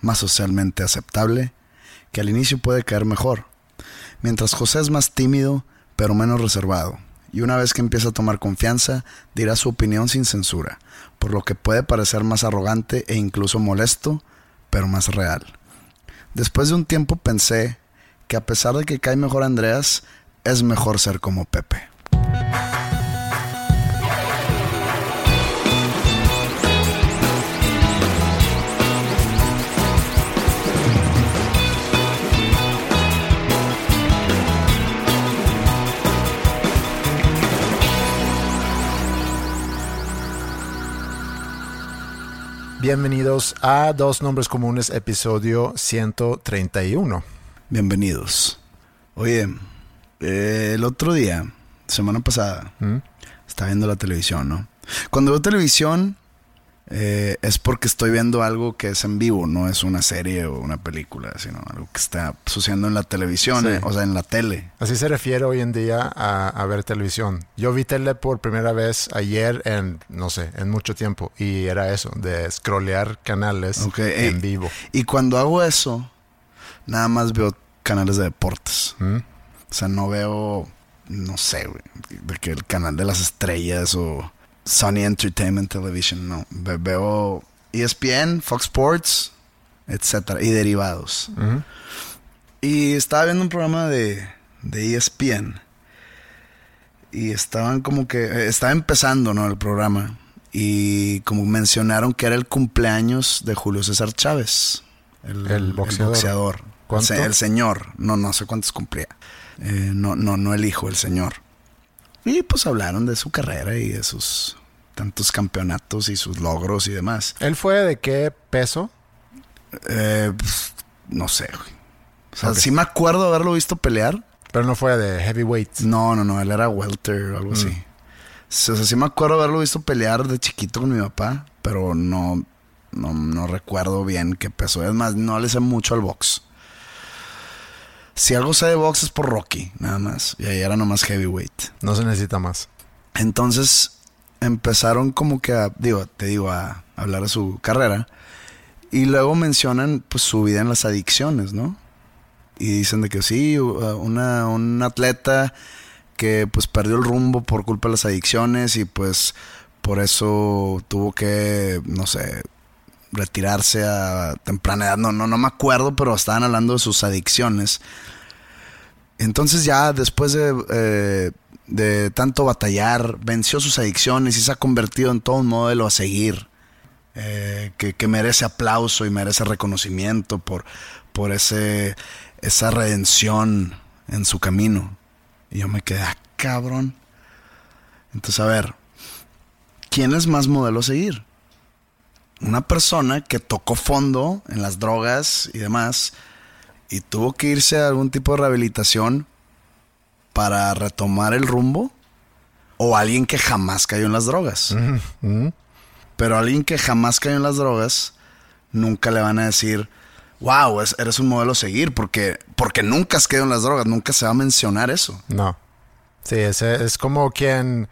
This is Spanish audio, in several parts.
más socialmente aceptable, que al inicio puede caer mejor, mientras José es más tímido, pero menos reservado, y una vez que empieza a tomar confianza, dirá su opinión sin censura, por lo que puede parecer más arrogante e incluso molesto, pero más real. Después de un tiempo pensé que a pesar de que cae mejor Andreas, es mejor ser como Pepe. Bienvenidos a Dos Nombres Comunes, episodio 131. Bienvenidos. Oye, eh, el otro día, semana pasada, ¿Mm? estaba viendo la televisión, ¿no? Cuando veo televisión eh, es porque estoy viendo algo que es en vivo, no es una serie o una película, sino algo que está sucediendo en la televisión, Sí. eh, o sea, en la tele. Así se refiere hoy en día a, a ver televisión. Yo vi tele por primera vez ayer en, no sé, en mucho tiempo. Y era eso, de scrollear canales en vivo. Y cuando hago eso, nada más veo canales de deportes. ¿Mm? O sea, no veo, no sé, güey, de que el canal de las estrellas o Sony Entertainment Television, no. Ve- veo ESPN, Fox Sports, etcétera, y derivados. Y estaba viendo un programa de, de ESPN. Y estaban como que. eh, Estaba empezando, ¿no? El programa. Y como mencionaron que era el cumpleaños de Julio César Chávez. El boxeador. boxeador. El, se- el señor. No, no sé cuántos cumplía. Eh, no, no, no el hijo, el señor. Y pues hablaron de su carrera y de sus tantos campeonatos y sus logros y demás. ¿Él fue de qué peso? Eh, pues, no sé, güey. O sea, Ok. sí me acuerdo haberlo visto pelear. Pero no fue de heavyweight. No, no, no, él era welter o algo así. O sea, sí me acuerdo haberlo visto pelear de chiquito con mi papá, pero no, no, no recuerdo bien qué peso. Es más, no le sé mucho al box. Si algo sé de box es por Rocky, nada más. Y ahí era nomás heavyweight. No se necesita más. Entonces empezaron como que a, digo, te digo, a hablar de su carrera. Y luego mencionan pues su vida en las adicciones, ¿no? Y dicen de que sí, una, un atleta que pues perdió el rumbo por culpa de las adicciones y pues por eso tuvo que, no sé, retirarse a temprana edad. No, no, no me acuerdo, pero estaban hablando de sus adicciones. Entonces ya después de, eh, de tanto batallar, venció sus adicciones y se ha convertido en todo un modelo a seguir. eh, que, que merece aplauso y merece reconocimiento por, por ese, esa redención en su camino. Y yo me quedé, ah, cabrón. Entonces, a ver, ¿quién es más modelo a seguir? Una persona que tocó fondo en las drogas y demás y tuvo que irse a algún tipo de rehabilitación para retomar el rumbo o alguien que jamás cayó en las drogas. Pero alguien que jamás cayó en las drogas, nunca le van a decir, wow, es- eres un modelo a seguir, porque, porque nunca has caído en las drogas, nunca se va a mencionar eso. No. Sí, es, es como quien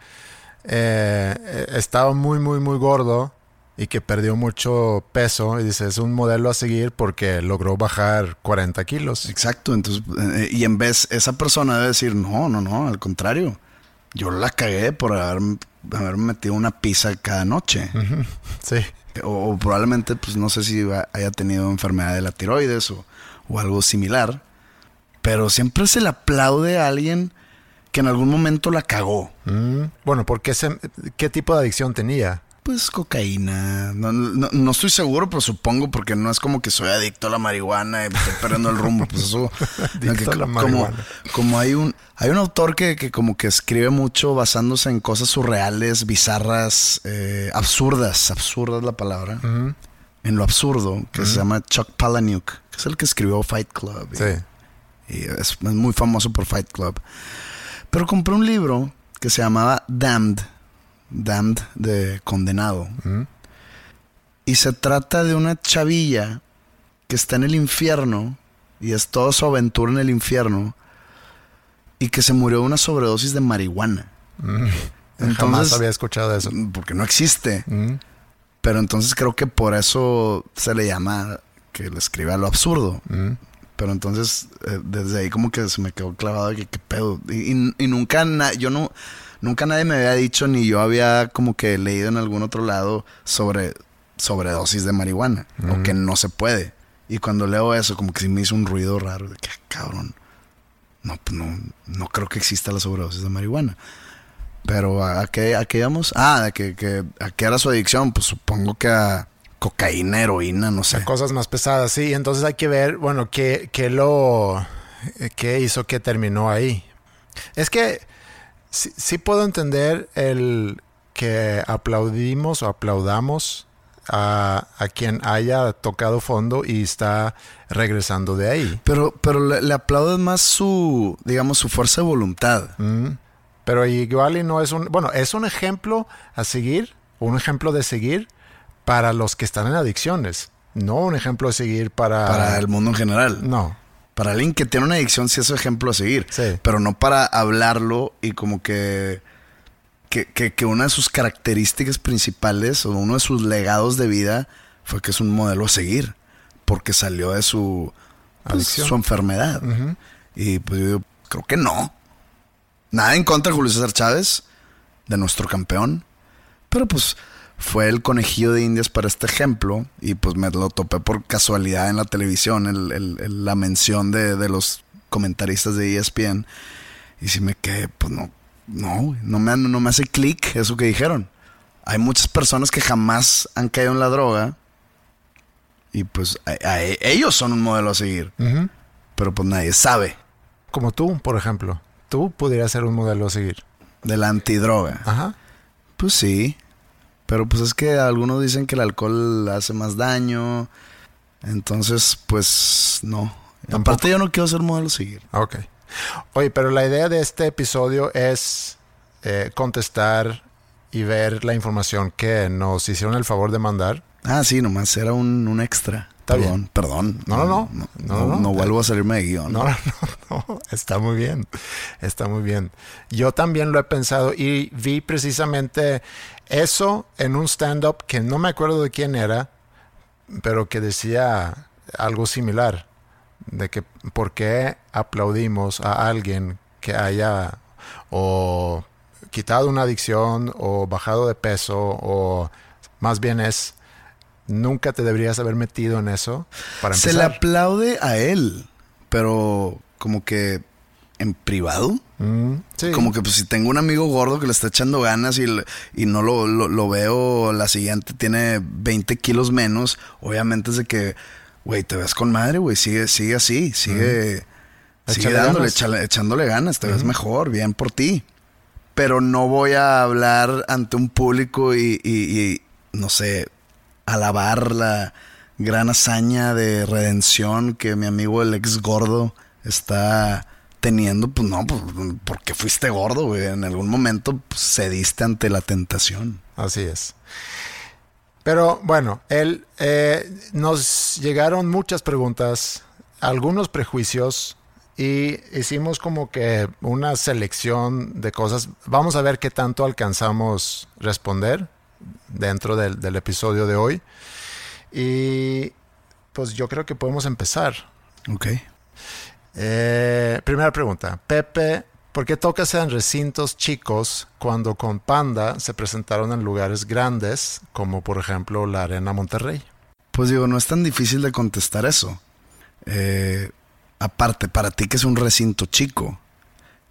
eh, estaba muy, muy, muy gordo y que perdió mucho peso y dice, es un modelo a seguir porque logró bajar 40 kilos. Exacto, entonces, eh, y en vez, esa persona debe decir, no, no, no, al contrario, yo la cagué por haber haberme metido una pizza cada noche. Sí. O, o probablemente, pues no sé si haya tenido enfermedad de la tiroides o, o algo similar. Pero siempre se le aplaude a alguien que en algún momento la cagó. Mm, Bueno, ¿por qué, se- qué tipo de adicción tenía? Pues cocaína. No, no- no estoy seguro, pero supongo porque no es como que soy adicto a la marihuana y estoy perdiendo el rumbo. Pues eso. Adicto a la como, marihuana. como hay un hay un autor que, que como que escribe mucho basándose en cosas surreales, bizarras, eh, absurdas. Absurda es la palabra. En lo absurdo, que se llama Chuck Palahniuk, que es el que escribió Fight Club. y- Sí. y es, es muy famoso por Fight Club. Pero compré un libro que se llamaba Damned, Damned de condenado. Y se trata de una chavilla que está en el infierno y es toda su aventura en el infierno y que se murió de una sobredosis de marihuana. Jamás había escuchado eso. Porque no existe. Mm. Pero entonces creo que por eso se le llama que le escribe a lo absurdo. Mm. Pero entonces, eh, desde ahí como que se me quedó clavado de que qué pedo. Y, y- y nunca, yo no, nunca nadie me había dicho, ni yo había como que leído en algún otro lado sobre sobredosis de marihuana. O que no se puede. Y cuando leo eso, como que sí me hizo un ruido raro de que, "Ah, cabrón, no, pues no, no creo que exista la sobredosis de marihuana. Pero ¿a, a qué, a qué íbamos? Ah, que, que, ¿a qué era su adicción? Pues supongo que a cocaína, heroína, no sé. A cosas más pesadas, sí. Entonces hay que ver, bueno, qué, qué lo. eh, qué hizo que terminó ahí. Es que sí, sí puedo entender el que aplaudimos o aplaudamos a, a quien haya tocado fondo y está regresando de ahí. Pero, pero le, le aplaudes más su, digamos, su fuerza de voluntad. Mm. Pero igual y no es un. Bueno, es un ejemplo a seguir, un ejemplo de seguir para los que están en adicciones. No un ejemplo a seguir para. Para el mundo en general. No. Para alguien que tiene una adicción, sí es ejemplo a seguir. Sí. Pero no para hablarlo y como que, que, que, que una de sus características principales o uno de sus legados de vida fue que es un modelo a seguir. Porque salió de su, pues, su enfermedad. Y pues yo digo, creo que no. Nada en contra de Julio César Chávez, de nuestro campeón. Pero pues fue el conejillo de indias para este ejemplo. Y pues me lo topé por casualidad en la televisión, el- el- el- la mención de, de los comentaristas de E ESPN. Y si me quedé, pues no, no, no me, no me hace clic eso que dijeron. Hay muchas personas que jamás han caído en la droga. Y pues a- a- ellos son un modelo a seguir. Pero pues nadie sabe Como tú, por ejemplo. Tú pudieras ser un modelo a seguir. de la antidroga. Ajá. Pues sí. Pero pues es que algunos dicen que el alcohol hace más daño. Entonces, pues no. Tampoco. Aparte yo no quiero ser modelo seguir. Ok. Oye, pero la idea de este episodio es eh, contestar y ver la información que nos hicieron el favor de mandar. Ah, sí, nomás era un, un extra. Está perdón, bien. perdón. No, no, no. No, No, no, no. vuelvo a salirme de guion. No, no, no, no, está muy bien, está muy bien. Yo también lo he pensado y vi precisamente eso en un stand-up que no me acuerdo de quién era, pero que decía algo similar, de que por qué aplaudimos a alguien que haya o quitado una adicción o bajado de peso o más bien es nunca te deberías haber metido en eso para Se le aplaude a él, pero como que en privado. Mm, sí. Como que pues si tengo un amigo gordo que le está echando ganas y, y no lo, lo- lo veo la siguiente, tiene 20 kilos menos, obviamente es de que, güey, te ves con madre, güey, sigue, sigue así, sigue, sigue Échale dándole, ganas. echándole ganas, te ves mejor, bien por ti. Pero no voy a hablar ante un público y, y- y, no sé, alabar la gran hazaña de redención que mi amigo el ex gordo está teniendo, pues no, pues porque fuiste gordo, güey. En algún momento pues, cediste ante la tentación. Así es. Pero bueno, él, eh, nos llegaron muchas preguntas, algunos prejuicios y hicimos como que una selección de cosas. Vamos a ver qué tanto alcanzamos responder dentro del, del episodio de hoy. Y pues yo creo que podemos empezar. Ok. Eh, primera pregunta. Pepe ¿Por qué tocas en recintos chicos cuando con Panda se presentaron en lugares grandes, como por ejemplo la Arena Monterrey? Pues digo, no es tan difícil de contestar eso. Eh, aparte, para ti que es un recinto chico,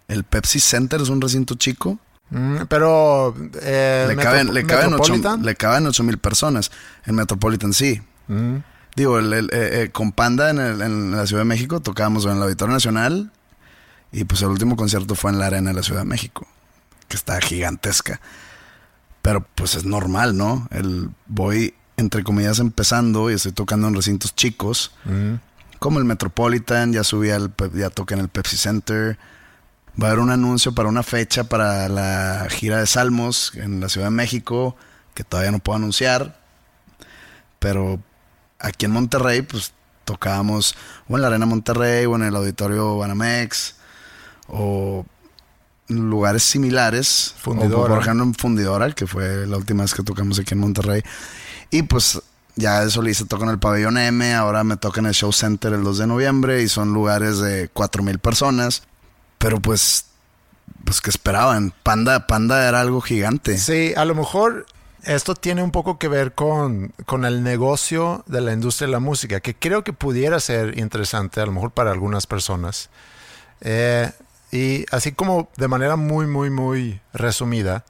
¿el Pepsi Center es un recinto chico? Mm, pero eh, le, caben, le, caben ocho, Metropolitan? le caben ocho mil personas. En Metropolitan sí. Mm. Digo, el- el- eh, eh, con Panda en, el- en la Ciudad de México tocábamos en el Auditorio Nacional y pues el último concierto fue en la Arena de la Ciudad de México, que está gigantesca. Pero pues es normal, ¿no? El, voy, entre comillas, empezando y estoy tocando en recintos chicos, Mm. como el Metropolitan, ya subí al, ya toqué en el Pepsi Center. Va a haber un anuncio para una fecha para la gira de Salmos en la Ciudad de México, que todavía no puedo anunciar. Pero aquí en Monterrey, pues tocábamos o en la Arena Monterrey o en el Auditorio Banamex o lugares similares. Fundidora. O por ejemplo en Fundidora, que fue la última vez que tocamos aquí en Monterrey. Y pues ya de solista toco en el Pabellón M, ahora me toca en el Show Center el 2 de noviembre y son lugares de 4.000 personas. Pero pues, pues que esperaban. Panda, Panda era algo gigante. Sí, a lo mejor esto tiene un poco que ver con, con el negocio de la industria de la música, que creo que pudiera ser interesante, a lo mejor para algunas personas. Eh, y así como de manera muy, muy, muy resumida,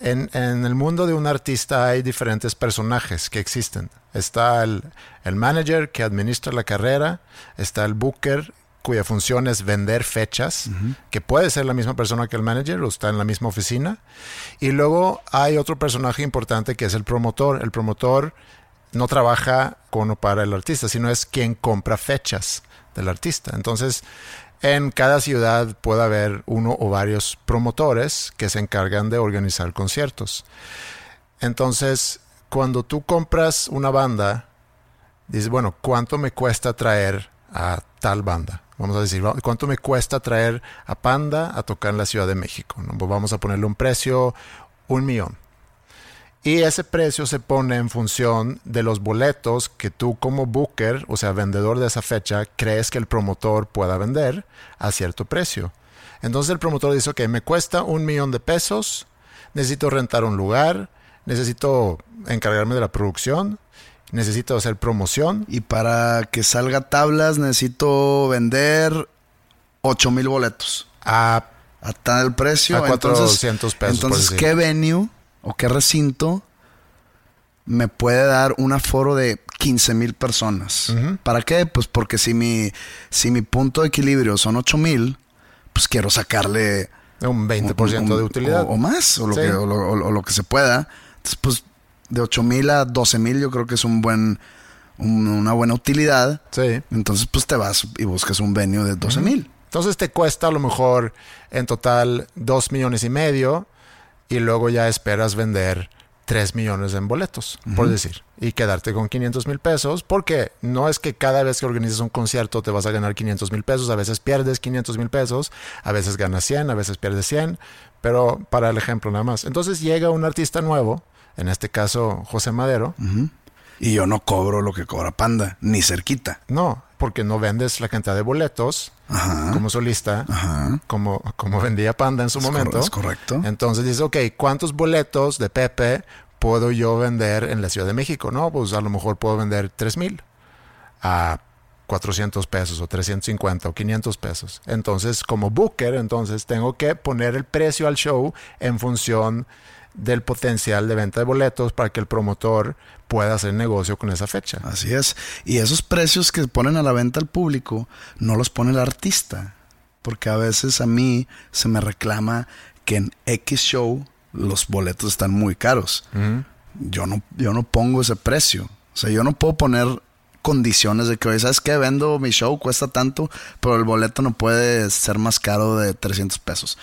en, en el mundo de un artista hay diferentes personajes que existen. Está el, el manager que administra la carrera, está el booker cuya función es vender fechas, que puede ser la misma persona que el manager o está en la misma oficina. Y luego hay otro personaje importante que es el promotor. El promotor no trabaja con o para el artista, sino es quien compra fechas del artista. Entonces, en cada ciudad puede haber uno o varios promotores que se encargan de organizar conciertos. Entonces, cuando tú compras una banda, dices, bueno, ¿cuánto me cuesta traer a tal banda? Vamos a decir, ¿cuánto me cuesta traer a Panda a tocar en la Ciudad de México? ¿no? Pues vamos a ponerle un precio, un millón. Y ese precio se pone en función de los boletos que tú como booker, o sea, vendedor de esa fecha, crees que el promotor pueda vender a cierto precio. Entonces el promotor dice, ok, me cuesta un millón de pesos, necesito rentar un lugar, necesito encargarme de la producción, necesito hacer promoción. Y para que salga tablas necesito vender 8 mil boletos. A, A tal precio. A entonces, 400 pesos, Entonces. ¿qué venue o qué recinto me puede dar un aforo de 15 mil personas? ¿Para qué? Pues porque si mi, si mi punto de equilibrio son 8 mil, pues quiero sacarle un 20% un- de utilidad. O, o más, o lo, Sí. que, o, lo, o- o lo que se pueda. Entonces, pues de 8 mil a 12 mil yo creo que es un buen, un- una buena utilidad. Sí. Entonces, pues te vas y buscas un venue de 12 mil. Entonces te cuesta a lo mejor en total 2 millones y medio y luego ya esperas vender 3 millones en boletos, por decir, y quedarte con 500 mil pesos, porque no es que cada vez que organizas un concierto te vas a ganar 500 mil pesos, a veces pierdes 500 mil pesos, a veces ganas 100, a veces pierdes 100, pero para el ejemplo nada más. Entonces llega un artista nuevo, en este caso José Madero, Y yo no cobro lo que cobra Panda, ni cerquita. no, porque no vendes la cantidad de boletos Ajá. como solista, Ajá. como, como vendía Panda en su Es momento. cor- es correcto. Entonces dices, ok, ¿cuántos boletos de Pepe puedo yo vender en la Ciudad de México? No, pues a lo mejor puedo vender 3 mil a 400 pesos o 350 o 500 pesos. Entonces, como booker, entonces tengo que poner el precio al show en función del potencial de venta de boletos para que el promotor pueda hacer negocio con esa fecha. Así es. Y esos precios que ponen a la venta al público no los pone el artista. Porque a veces a mí se me reclama que en X show los boletos están muy caros. yo, no, yo no pongo ese precio. O sea, yo no puedo poner condiciones de que, ¿sabes qué? Vendo mi show, cuesta tanto, pero el boleto no puede ser más caro de 300 pesos.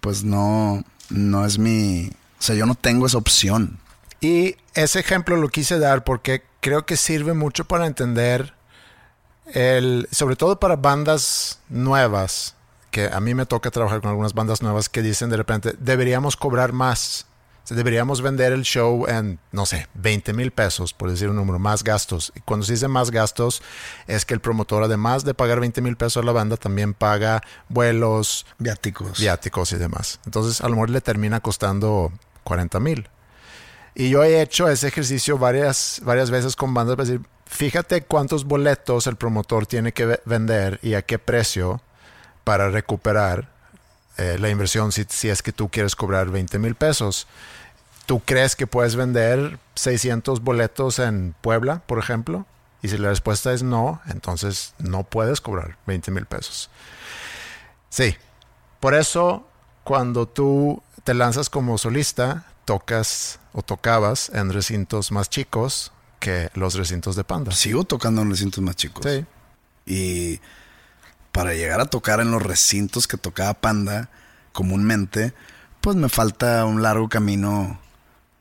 Pues no, no es mi... O sea, yo no tengo esa opción. Y ese ejemplo lo quise dar porque creo que sirve mucho para entender el, sobre todo para bandas nuevas, que a mí me toca trabajar con algunas bandas nuevas que dicen de repente, deberíamos cobrar más deberíamos vender el show en, no sé, 20 mil pesos, por decir un número, más gastos. Y cuando se dice más gastos, es que el promotor, además de pagar 20 mil pesos a la banda, también paga vuelos, Viáticos. viáticos y demás. Entonces, a lo mejor le termina costando 40 mil. Y yo he hecho ese ejercicio varias, varias veces con bandas para decir, fíjate cuántos boletos el promotor tiene que vender y a qué precio para recuperar eh, la inversión si, si, es que tú quieres cobrar 20 mil pesos. ¿Tú crees que puedes vender 600 boletos en Puebla, por ejemplo? Y si la respuesta es no, entonces no puedes cobrar 20 mil pesos. Sí, por eso cuando tú te lanzas como solista, tocas o tocabas en recintos más chicos que los recintos de Panda. Sigo tocando en recintos más chicos. Sí. Y para llegar a tocar en los recintos que tocaba Panda comúnmente, pues me falta un largo camino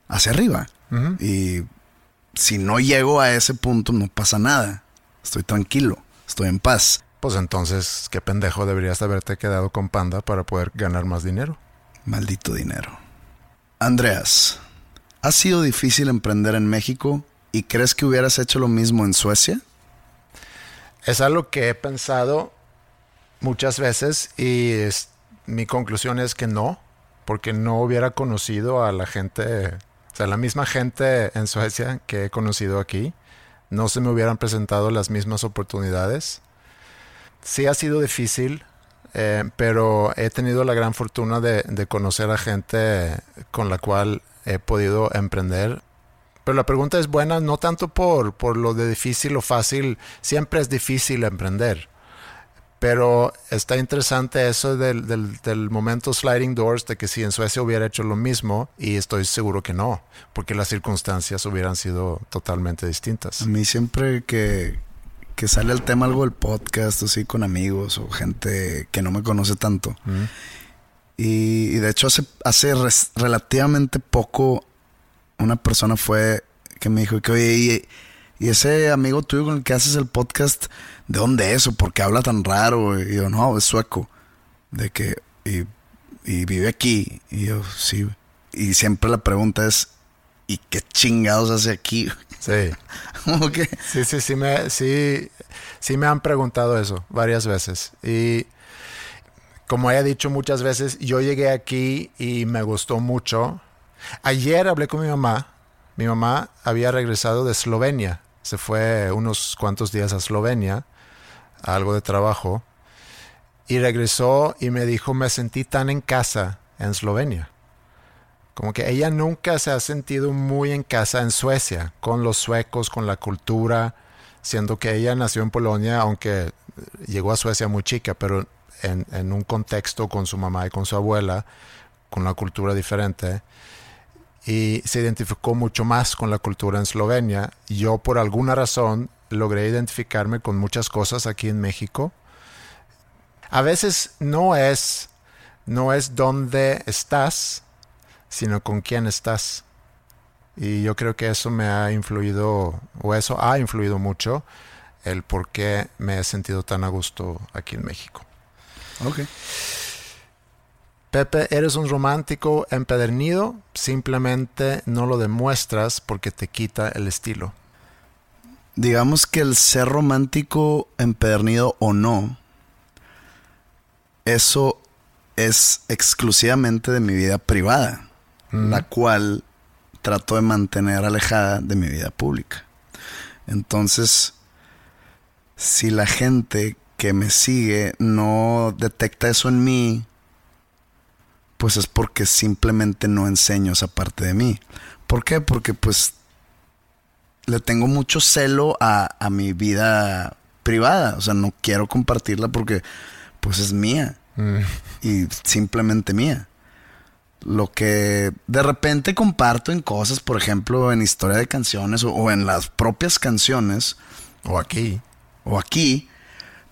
hacia arriba. Uh -huh. Y si no llego a ese punto, no pasa nada. Estoy tranquilo, estoy en paz. Pues entonces, qué pendejo deberías haberte quedado con Panda para poder ganar más dinero. Maldito dinero. Andreas, ¿ha sido difícil emprender en México y crees que hubieras hecho lo mismo en Suecia? Es algo que he pensado muchas veces y mi conclusión es que no, porque no hubiera conocido a la gente, o sea, la misma gente en Suecia que he conocido aquí, no se me hubieran presentado las mismas oportunidades. Sí ha sido difícil, eh, pero he tenido la gran fortuna de, de, conocer a gente con la cual he podido emprender. Pero la pregunta es buena no tanto por, por lo de difícil o fácil, siempre es difícil emprender. Pero está interesante eso del, del, del, momento sliding doors, de que si en Suecia hubiera hecho lo mismo, y estoy seguro que no, porque las circunstancias hubieran sido totalmente distintas. A mí siempre que, que sale el tema algo del podcast, así con amigos o gente que no me conoce tanto. Mm. Y, y, de hecho hace, hace res, relativamente poco una persona fue que me dijo que oye, y, y, ese amigo tuyo con el que haces el podcast, ¿de dónde es o por qué habla tan raro? Y yo, no, es sueco. De que, y, y vive aquí. Y yo, sí. Y siempre la pregunta es, ¿y qué chingados hace aquí? Sí. Sí, sí, sí me, sí, sí me han preguntado eso varias veces. Y como he dicho muchas veces, yo llegué aquí y me gustó mucho. Ayer hablé con mi mamá. Mi mamá había regresado de Eslovenia. Se fue unos cuantos días a Eslovenia, a algo de trabajo. Y regresó y me dijo, me sentí tan en casa en Eslovenia. Como que ella nunca se ha sentido muy en casa en Suecia, con los suecos, con la cultura, siendo que ella nació en Polonia, aunque llegó a Suecia muy chica, pero en, en un contexto con su mamá y con su abuela, con la cultura diferente y se identificó mucho más con la cultura en Eslovenia. Yo por alguna razón logré identificarme con muchas cosas aquí en México. A veces no es no es dónde estás, sino con quién estás. Y yo creo que eso me ha influido o eso ha influido mucho el por qué me he sentido tan a gusto aquí en México. Okay. Pepe, eres un romántico empedernido, simplemente no lo demuestras porque te quita el estilo. Digamos que el ser romántico, empedernido o no, eso es exclusivamente de mi vida privada, mm. la cual trato de mantener alejada de mi vida pública. Entonces, si la gente que me sigue no detecta eso en mí, pues es porque simplemente no enseño esa parte de mí. ¿Por qué? Porque pues le tengo mucho celo a, a mi vida privada. O sea, no quiero compartirla porque pues es mía. Mm. Y simplemente mía. Lo que de repente comparto en cosas, por ejemplo, en historia de canciones o, o en las propias canciones. O aquí. O aquí.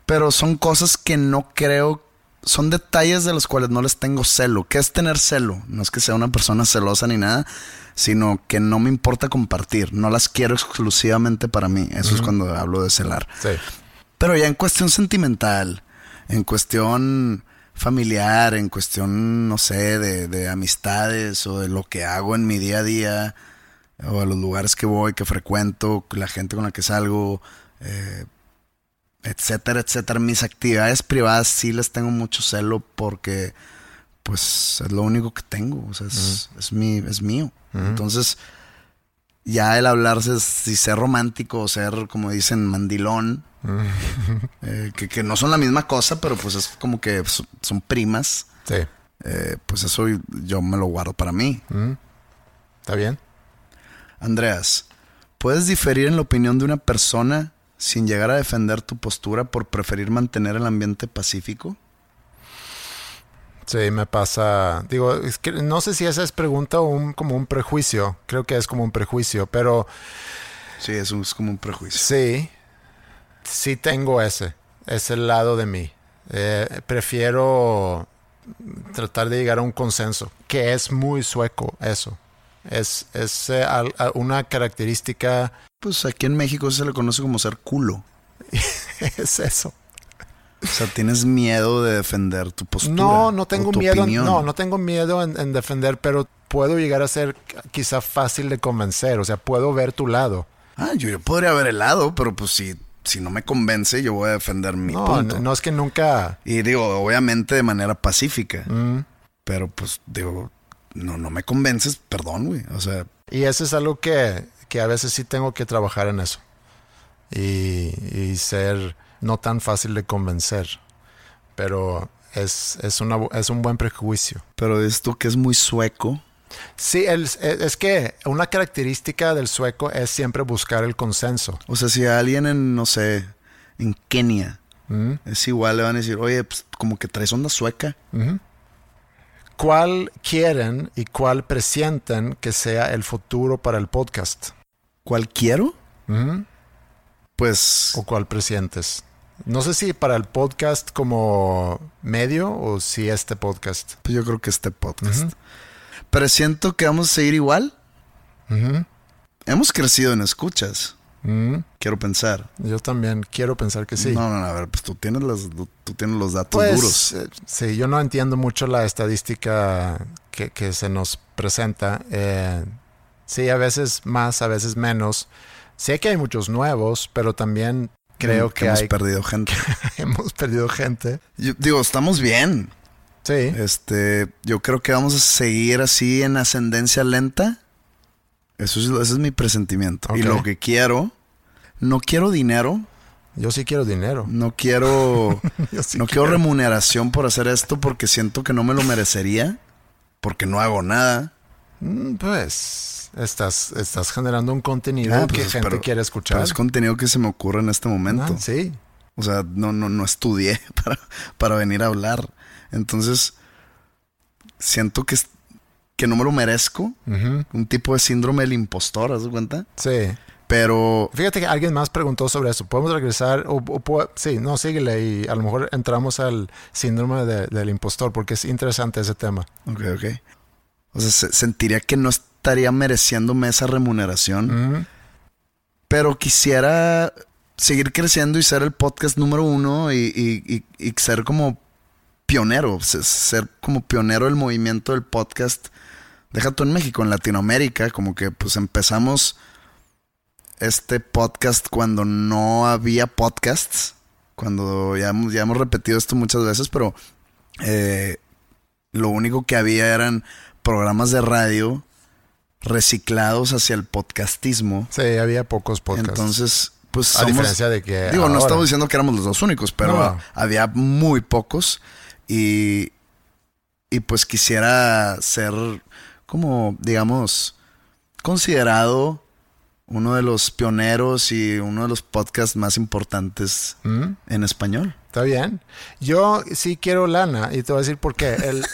Pero son cosas que no creo son detalles de los cuales no les tengo celo. ¿Qué es tener celo? No es que sea una persona celosa ni nada, sino que no me importa compartir. No las quiero exclusivamente para mí. Eso uh -huh. es cuando hablo de celar. Sí. Pero ya en cuestión sentimental, en cuestión familiar, en cuestión, no sé, de, de amistades o de lo que hago en mi día a día, o a los lugares que voy, que frecuento, la gente con la que salgo, eh, etcétera, etcétera. Mis actividades privadas sí les tengo mucho celo porque pues es lo único que tengo, o sea, es, es, mi, es mío. Entonces, ya el hablarse, si ser romántico o ser, como dicen, mandilón, eh, que, que no son la misma cosa, pero pues es como que son, son primas. Sí. eh, pues eso yo me lo guardo para mí. ¿Está bien? Andreas, ¿puedes diferir en la opinión de una persona sin llegar a defender tu postura por preferir mantener el ambiente pacífico? Sí, me pasa. Digo, es que no sé si esa es pregunta o un, como un prejuicio. Creo que es como un prejuicio, pero Sí, eso es como un prejuicio. sí, sí tengo ese, ese lado de mí. Eh, prefiero tratar de llegar a un consenso, que es muy sueco eso. Es, es eh, a- una característica, Pues aquí en México se le conoce como ser culo. es eso. O sea, tienes miedo de defender tu postura. No, no o tengo tu miedo. opinión. No, no tengo miedo en, en defender, pero puedo llegar a ser quizá fácil de convencer. O sea, puedo ver tu lado. Ah, yo, yo podría haber helado, pero pues si, si no me convence, yo voy a defender mi No, punto. no es que nunca. Y digo, obviamente de manera pacífica. Mm. Pero pues digo, no, no me convences, perdón, güey. O sea, Y eso es algo que, que a veces sí tengo que trabajar en eso. Y, y ser no tan fácil de convencer. Pero es, es, una, es un buen prejuicio. pero dices tú que es muy sueco. Sí, el- es, que una característica del sueco es siempre buscar el consenso. O sea, si alguien en, no sé, en Kenia ¿Mm? es igual, le van a decir, oye, pues como que traes onda sueca. ¿Cuál quieren y cuál presienten que sea el futuro para el podcast? ¿Cuál quiero? Pues ¿O cuál presientes? No sé si para el podcast como medio o si este podcast. Pues yo creo que este podcast. Siento que vamos a seguir igual. Hemos crecido en escuchas, quiero pensar. Yo también quiero pensar que sí. No, no, no, a ver, pues tú tienes, las, tú tienes los datos Pues, duros. eh, sí, yo no entiendo mucho la estadística que, que se nos presenta. Eh, sí, a veces más, a veces menos. Sé que hay muchos nuevos, pero también creo Mm, que, hemos hay- perdido gente. hemos perdido gente. Yo digo, estamos bien. Sí, Este, yo creo que vamos a seguir así en ascendencia lenta. Eso es, ese es mi presentimiento. Y lo que quiero, no quiero dinero, yo sí quiero dinero. no quiero, sí no quiero remuneración por hacer esto porque siento que no me lo merecería, porque no hago nada. Mm, Pues estás, estás generando un contenido Ah, pues que es- gente pero- quiere escuchar. Pero es contenido que se me ocurre en este momento. Ah, sí. O sea, no, no, no estudié para, para venir a hablar. Entonces, siento que, que no me lo merezco. Un tipo de síndrome del impostor, ¿haz de cuenta? Sí. Pero Fíjate que alguien más preguntó sobre eso. ¿Podemos regresar? O, sí, no, síguele y a lo mejor entramos al síndrome de- del impostor porque es interesante ese tema. Ok, ok. O sea, se- sentiría que no estaría mereciéndome esa remuneración, pero quisiera seguir creciendo y ser el podcast número uno y, y- y- y ser como pionero, se- ser como pionero del movimiento del podcast. Deja tú en México, en Latinoamérica, como que pues empezamos este podcast cuando no había podcasts, cuando ya hemos, ya hemos repetido esto muchas veces, pero eh, lo único que había eran programas de radio reciclados hacia el podcastismo. Sí, había pocos podcasts. Entonces, pues a somos, diferencia de que. digo, no estamos diciendo que éramos los dos únicos, pero No. había muy pocos y, y pues quisiera ser como, digamos, considerado uno de los pioneros y uno de los podcasts más importantes ¿Mm? en español. Está bien. Yo sí quiero lana y te voy a decir por qué. El,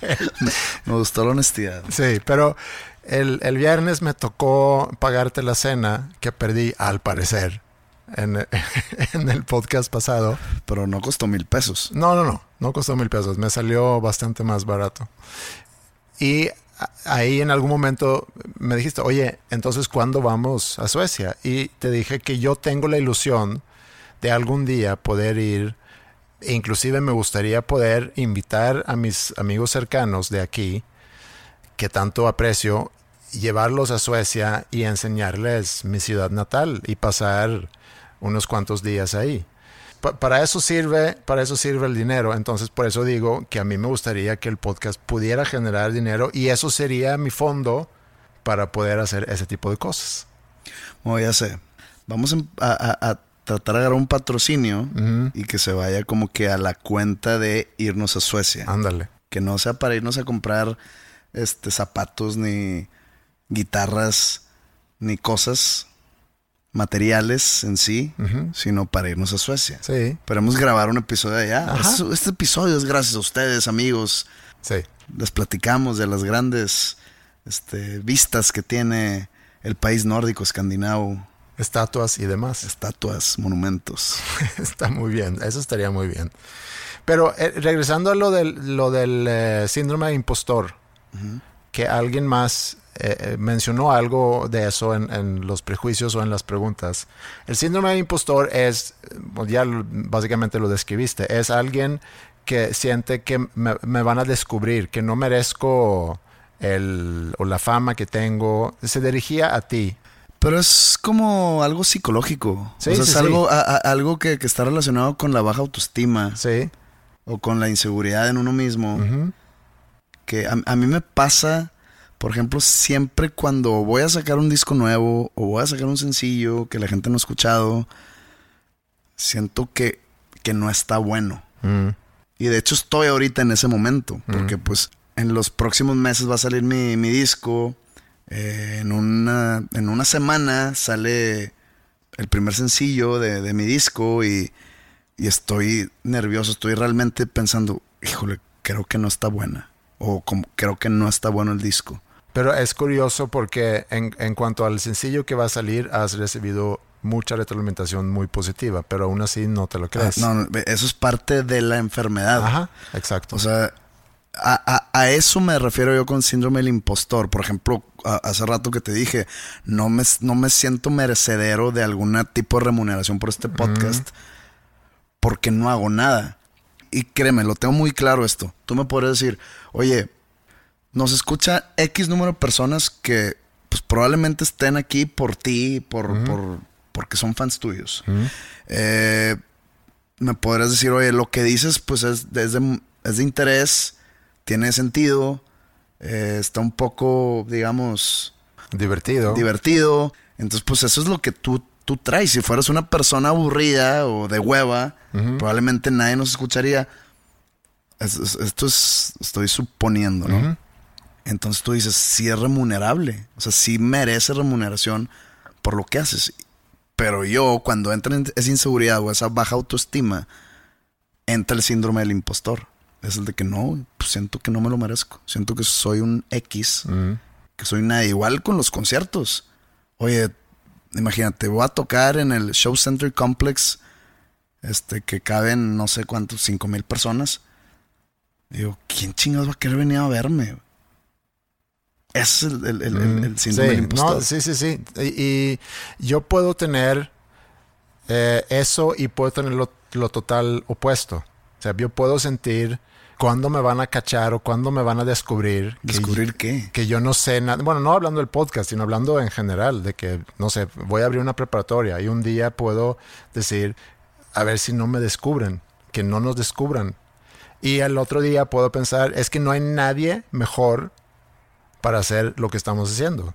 Me gustó la honestidad. sí, pero el, el viernes me tocó pagarte la cena que perdí, al parecer, en, en el podcast pasado. Pero no costó mil pesos. No, no, no. No costó mil pesos. Me salió bastante más barato. Y ahí en algún momento me dijiste, oye, entonces ¿cuándo vamos a Suecia? Y te dije que yo tengo la ilusión de algún día poder ir E inclusive me gustaría poder invitar a mis amigos cercanos de aquí, que tanto aprecio, llevarlos a Suecia y enseñarles mi ciudad natal y pasar unos cuantos días ahí. Pa- para eso sirve, para eso sirve el dinero. Entonces, por eso digo que a mí me gustaría que el podcast pudiera generar dinero y eso sería mi fondo para poder hacer ese tipo de cosas. Bueno, ya sé. Vamos em- a, a- a tratar de agarrar un patrocinio y que se vaya como que a la cuenta de irnos a Suecia. Ándale. Que no sea para irnos a comprar este zapatos ni guitarras ni cosas materiales en sí, sino para irnos a Suecia. Sí, Esperemos grabar un episodio allá. Ajá. Este, este episodio es gracias a ustedes, amigos. sí. Les platicamos de las grandes este, vistas que tiene el país nórdico escandinavo. Estatuas y demás. Estatuas, monumentos. Está muy bien, eso estaría muy bien. Pero eh, regresando a lo del, lo del eh, síndrome de impostor, que alguien más eh, eh, mencionó algo de eso en, en los prejuicios o en las preguntas. El síndrome de impostor es, ya básicamente lo describiste, es alguien que siente que me, me van a descubrir, que no merezco el, o la fama que tengo. Se dirigía a ti. Pero es como algo psicológico. Sí, o sea, sí, es sí. algo, a- a- algo que, que está relacionado con la baja autoestima Sí. o con la inseguridad en uno mismo. Ujú. Que a, a mí me pasa, por ejemplo, siempre cuando voy a sacar un disco nuevo o voy a sacar un sencillo que la gente no ha escuchado, siento que, que no está bueno. Mm. Y de hecho estoy ahorita en ese momento, porque pues en los próximos meses va a salir mi, mi disco. Eh, en, una, en una semana sale el primer sencillo de, de mi disco y, y estoy nervioso, estoy realmente pensando, híjole, creo que no está buena. O como, creo que no está bueno el disco. Pero es curioso porque en, en cuanto al sencillo que va a salir, has recibido mucha retroalimentación muy positiva, pero aún así no te lo Ah, crees. no, no, eso es parte de la enfermedad. Ajá, exacto. O sea, a, a- a eso me refiero yo con síndrome del impostor. Por ejemplo, a- hace rato que te dije, no me, no me siento merecedero de algún tipo de remuneración por este podcast porque no hago nada. Y créeme, lo tengo muy claro esto. Tú me podrías decir, oye, nos escucha X número de personas que pues, probablemente estén aquí por ti, por, por- porque son fans tuyos. Eh, me podrías decir, oye, lo que dices, pues es, es de, es de interés, tiene sentido, eh, está un poco, digamos, Divertido. divertido. Entonces, pues eso es lo que tú, tú traes. Si fueras una persona aburrida o de hueva, probablemente nadie nos escucharía. Es- es- esto es, estoy suponiendo, ¿no? Entonces tú dices, sí es remunerable. O sea, sí merece remuneración por lo que haces. Pero yo, cuando entra en esa inseguridad o esa baja autoestima, entra el síndrome del impostor. Es el de que no, pues siento que no me lo merezco. Siento que soy un X, que soy nadie. Igual con los conciertos. Oye, imagínate, voy a tocar en el Show Center Complex, este, que caben no sé cuántos, cinco mil personas. Digo, ¿quién chingados va a querer venir a verme? Ese es el, el- el- el- el síndrome Sí, del impostor. no, sí, sí, sí. Y, y yo puedo tener eh, eso y puedo tener lo, lo total opuesto. O sea, yo puedo sentir cuándo me van a cachar o cuándo me van a descubrir. que- ¿Descubrir qué? que yo no sé nada, bueno, no hablando del podcast, sino hablando en general, de que, no sé, voy a abrir una preparatoria y un día puedo decir, a ver si no me descubren, que no nos descubran. Y el otro día puedo pensar, es que no hay nadie mejor para hacer lo que estamos haciendo.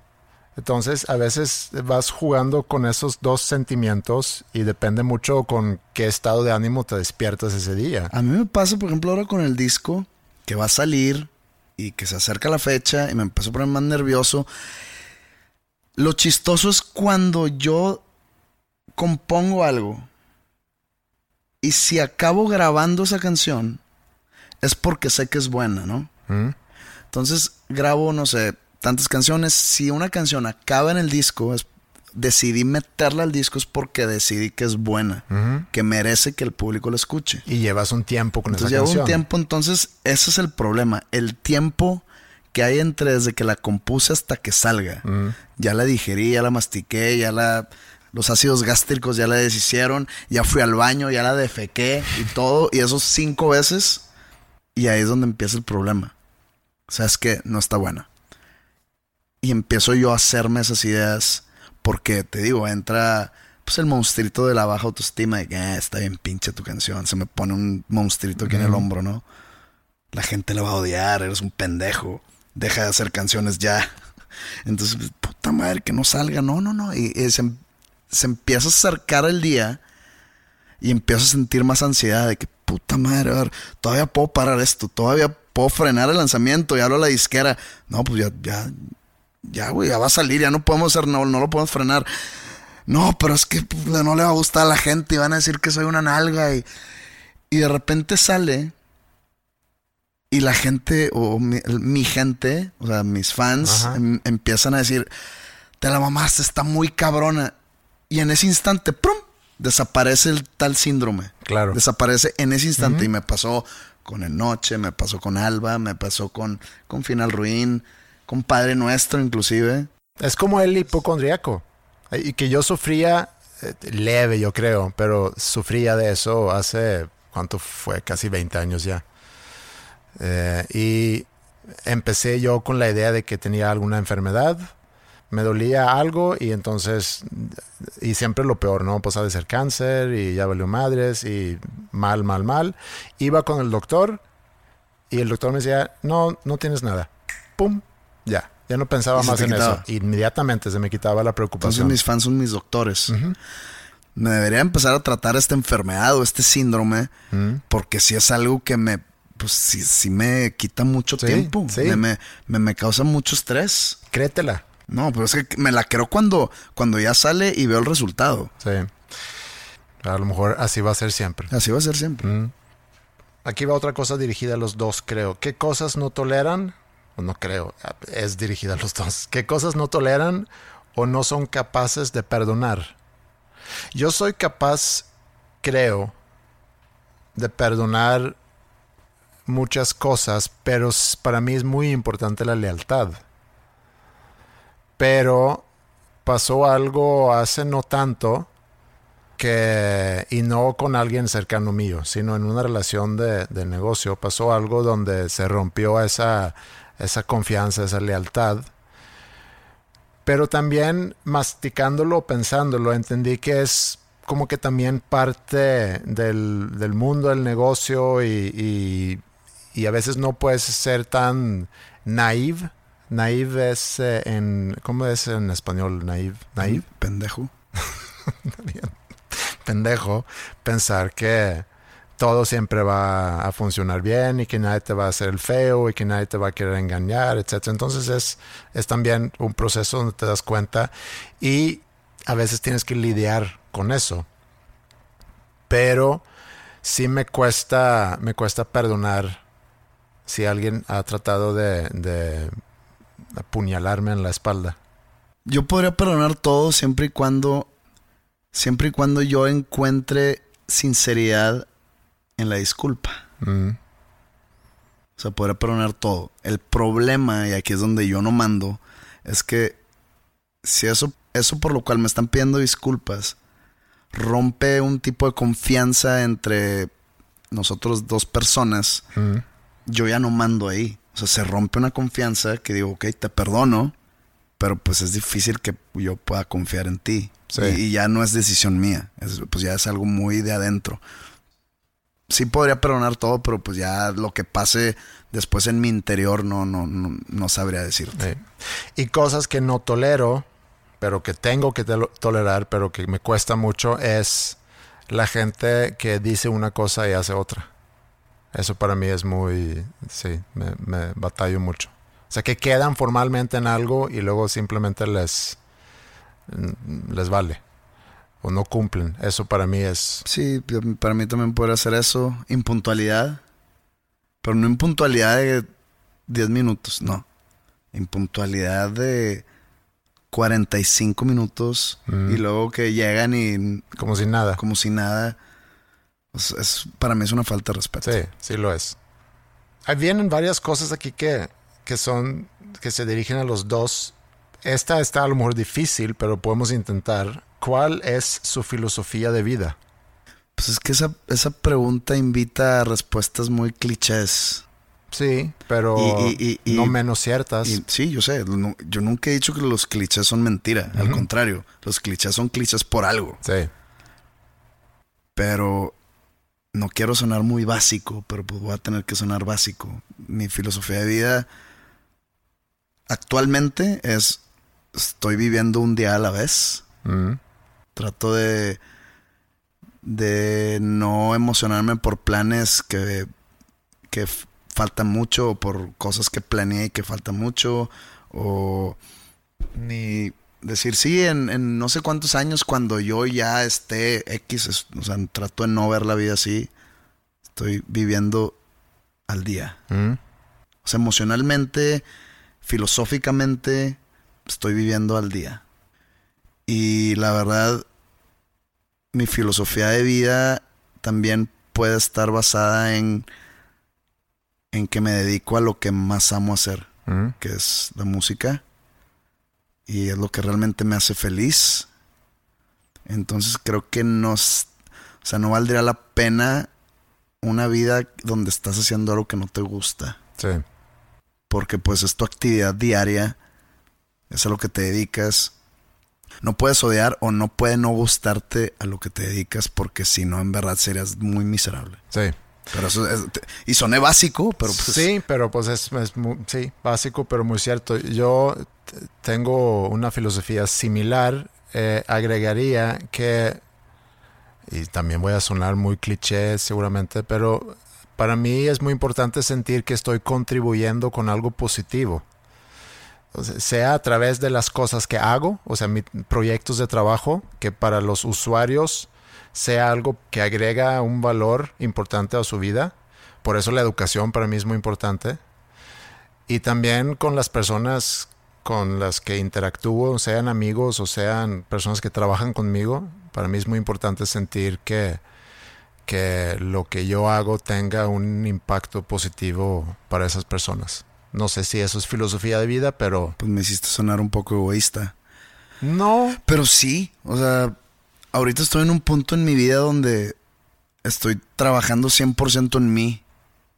Entonces, a veces vas jugando con esos dos sentimientos y depende mucho con qué estado de ánimo te despiertas ese día. A mí me pasa, por ejemplo, ahora con el disco que va a salir y que se acerca la fecha y me empezó a poner más nervioso. Lo chistoso es cuando yo compongo algo y si acabo grabando esa canción es porque sé que es buena, ¿no? ¿Mm? Entonces grabo, no sé, tantas canciones. Si una canción acaba en el disco, es, decidí meterla al disco es porque decidí que es buena, Ujú. que merece que el público la escuche. Y llevas un tiempo con Entonces esa canción. un tiempo, entonces ese es el problema. El tiempo que hay entre desde que la compuse hasta que salga. Mm. Ya la digerí, ya la mastiqué, ya la los ácidos gástricos ya la deshicieron, ya fui al baño, ya la defequé y todo, y esos cinco veces, y ahí es donde empieza el problema. O sea, es que no está buena. Y empiezo yo a hacerme esas ideas, porque te digo, entra pues el monstruito de la baja autoestima de que "Ah, está bien pinche tu canción, se me pone un monstruito aquí en el hombro, ¿no? La gente le va a odiar, eres un pendejo, deja de hacer canciones ya. Entonces, pues, puta madre, que no salga, no, no, no. Y, y se, se empieza a acercar el día y empiezo a sentir más ansiedad de que, puta madre, a ver, todavía puedo parar esto, todavía puedo frenar el lanzamiento, ya hablo a la disquera. No, pues ya, ya, ya, güey, ya va a salir, ya no podemos hacer, no, no lo podemos frenar. No, pero es que pues, no le va a gustar a la gente y van a decir que soy una nalga y, y de repente sale y la gente, o mi, mi gente, o sea, mis fans, em- empiezan a decir, te la mamaste, está muy cabrona. Y en ese instante, ¡prum! Desaparece el tal síndrome. Claro. Desaparece en ese instante. Y me pasó con El Noche, me pasó con Alba, me pasó con, con Final Ruin, con Padre Nuestro inclusive. Es como el hipocondriaco. Y que yo sufría eh, leve, yo creo, pero sufría de eso hace, ¿cuánto fue? Casi 20 años ya. Eh, y empecé yo con la idea de que tenía alguna enfermedad, me dolía algo y entonces, y siempre lo peor, ¿no? Pues ha de ser cáncer y ya valió madres y mal, mal, mal. Iba con el doctor y el doctor me decía, no, no tienes nada. ¡Pum! Ya, ya no pensaba más en quitaba. eso. Inmediatamente se me quitaba la Entonces preocupación. mis fans son mis doctores. Me debería empezar a tratar esta enfermedad o este síndrome porque si es algo que me, pues sí, sí me quita mucho Sí, tiempo. sí. Me, me, me causa mucho estrés. Créetela. No, pero es que me la creo cuando, cuando ya sale y veo el resultado. Sí. A lo mejor así va a ser siempre. Así va a ser siempre. Mm. Aquí va otra cosa dirigida a los dos, creo. ¿Qué cosas no toleran? O no creo, es dirigida a los dos. ¿Qué cosas no toleran o no son capaces de perdonar? Yo soy capaz, creo, de perdonar muchas cosas, pero para mí es muy importante la lealtad. Pero pasó algo hace no tanto que, y no con alguien cercano mío, sino en una relación de, negocio, pasó algo donde se rompió esa, esa confianza, esa lealtad. Pero también masticándolo, pensándolo, entendí que es como que también parte del, del mundo del negocio y, y- y a veces no puedes ser tan naive. Naive es eh, en... ¿Cómo es en español? Naive. Naive Pendejo. pendejo pensar que todo siempre va a funcionar bien y que nadie te va a hacer el feo y que nadie te va a querer engañar, etc. Entonces es, es también un proceso donde te das cuenta y a veces tienes que lidiar con eso. Pero sí me cuesta, me cuesta perdonar si alguien ha tratado de, de apuñalarme en la espalda. Yo podría perdonar todo siempre y cuando, siempre y cuando yo encuentre sinceridad en la disculpa. Mm, O sea, podría perdonar todo. El problema, y aquí es donde yo no mando, es que si eso, eso por lo cual me están pidiendo disculpas, rompe un tipo de confianza entre nosotros dos personas, mm, yo ya no mando ahí. O sea, se rompe una confianza que digo, ok, te perdono, pero pues es difícil que yo pueda confiar en ti. Sí. Y, y ya no es decisión mía, es- pues ya es algo muy de adentro. Sí podría perdonar todo, pero pues ya lo que pase después en mi interior no, no, no, no sabría decirte. Sí. Y cosas que no tolero, pero que tengo que tolerar, pero que me cuesta mucho, es la gente que dice una cosa y hace otra. Eso para mí es muy, sí, me, me batallo mucho. O sea, que quedan formalmente en algo y luego simplemente les, mm, les vale. O no cumplen. Eso para mí es... Sí, para mí también podría hacer eso. Impuntualidad. Pero no impuntualidad de 10 minutos, no. Impuntualidad de 45 minutos Mm. y luego que llegan y Como si nada. como si nada. Es, para mí es una falta de respeto. Sí, sí lo es. Ahí vienen varias cosas aquí que, que son, que se dirigen a los dos. Esta está a lo mejor difícil, pero podemos intentar ¿cuál es su filosofía de vida? Pues es que esa, esa pregunta invita a respuestas muy clichés. Sí, pero Y- y- y- no menos ciertas. Sí, yo sé, no- yo nunca he dicho que los clichés son mentira. Al contrario, los clichés son clichés por algo. sí, Pero no quiero sonar muy básico, pero pues voy a tener que sonar básico. Mi filosofía de vida actualmente es, estoy viviendo un día a la vez. Mm, Trato de, de no emocionarme por planes que, que faltan mucho o por cosas que planeé y que faltan mucho o ni decir sí en, en no sé cuántos años cuando yo ya esté X, o sea, trato de no ver la vida así. Estoy viviendo al día. mm, O sea, emocionalmente, filosóficamente, estoy viviendo al día. Y la verdad, mi filosofía de vida también puede estar basada en, en que me dedico a lo que más amo hacer, mm. que es la música. Y es lo que realmente me hace feliz. Entonces creo que no, s- o sea, no valdría la pena una vida donde estás haciendo algo que no te gusta Sí, porque pues es tu actividad diaria, es a lo que te dedicas. No puedes odiar o no puede no gustarte a lo que te dedicas porque si no en verdad serías muy miserable. sí. Pero y soné básico, pero pues sí, pero pues es, sí, básico, pero muy cierto. Yo tengo una filosofía similar. eh, agregaría que, y también voy a sonar muy cliché seguramente, pero para mí es muy importante sentir que estoy contribuyendo con algo positivo. Sea a través de las cosas que hago, o sea, mis proyectos de trabajo, que para los usuarios sea algo que agrega un valor importante a su vida. Por eso la educación para mí es muy importante. Y también con las personas con las que interactúo, sean amigos o sean personas que trabajan conmigo, para mí es muy importante sentir que, que lo que yo hago tenga un impacto positivo para esas personas. No sé si eso es filosofía de vida, pero pues me hiciste sonar un poco egoísta. no. Pero sí, o sea, ahorita estoy en un punto en mi vida donde estoy trabajando 100% en mí.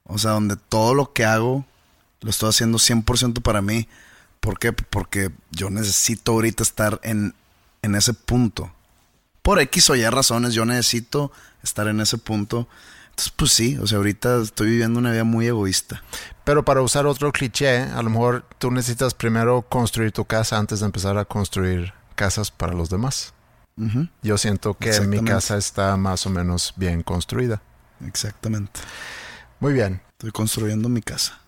O sea, donde todo lo que hago lo estoy haciendo 100% para mí. ¿Por qué? Porque yo necesito ahorita estar en, en ese punto. Por X o Y razones, yo necesito estar en ese punto. Entonces, pues sí, o sea, ahorita estoy viviendo una vida muy egoísta. Pero para usar otro cliché, a lo mejor tú necesitas primero construir tu casa antes de empezar a construir casas para los demás. Yo siento que mi casa está más o menos bien construida. Exactamente. Muy bien. Estoy construyendo mi casa.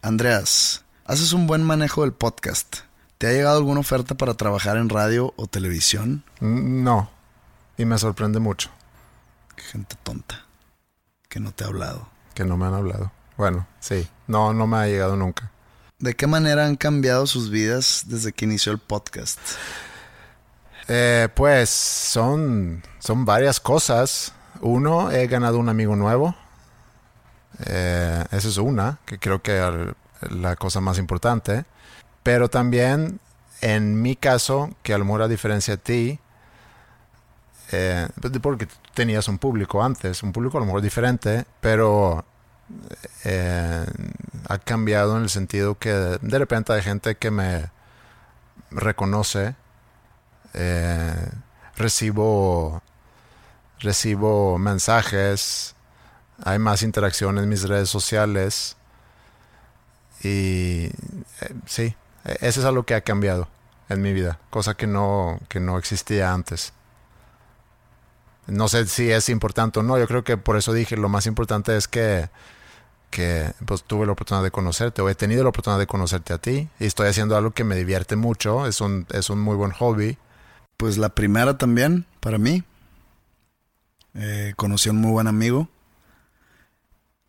Andreas, haces un buen manejo del podcast. ¿Te ha llegado alguna oferta para trabajar en radio o televisión? Mm, No. Y me sorprende mucho Qué gente tonta que no te ha hablado. que no me han hablado. Bueno, sí. No, no me ha llegado nunca. ¿De qué manera han cambiado sus vidas desde que inició el podcast? Eh, pues son, son varias cosas. Uno, he ganado un amigo nuevo. Eh, esa es una, que creo que es la cosa más importante. Pero también, en mi caso, que a lo mejor a diferencia de ti, eh, porque tú tenías un público antes, un público a lo mejor diferente, pero ha cambiado en el sentido que de repente hay gente que me reconoce eh, recibo recibo mensajes hay más interacción en mis redes sociales y eh, sí eso es algo que ha cambiado en mi vida cosa que no que no existía antes. No sé si es importante o no yo creo que por eso dije lo más importante es que que pues tuve la oportunidad de conocerte o he tenido la oportunidad de conocerte a ti y estoy haciendo algo que me divierte mucho es un es un muy buen hobby Pues la primera también, para mí. Eh, conocí a un muy buen amigo.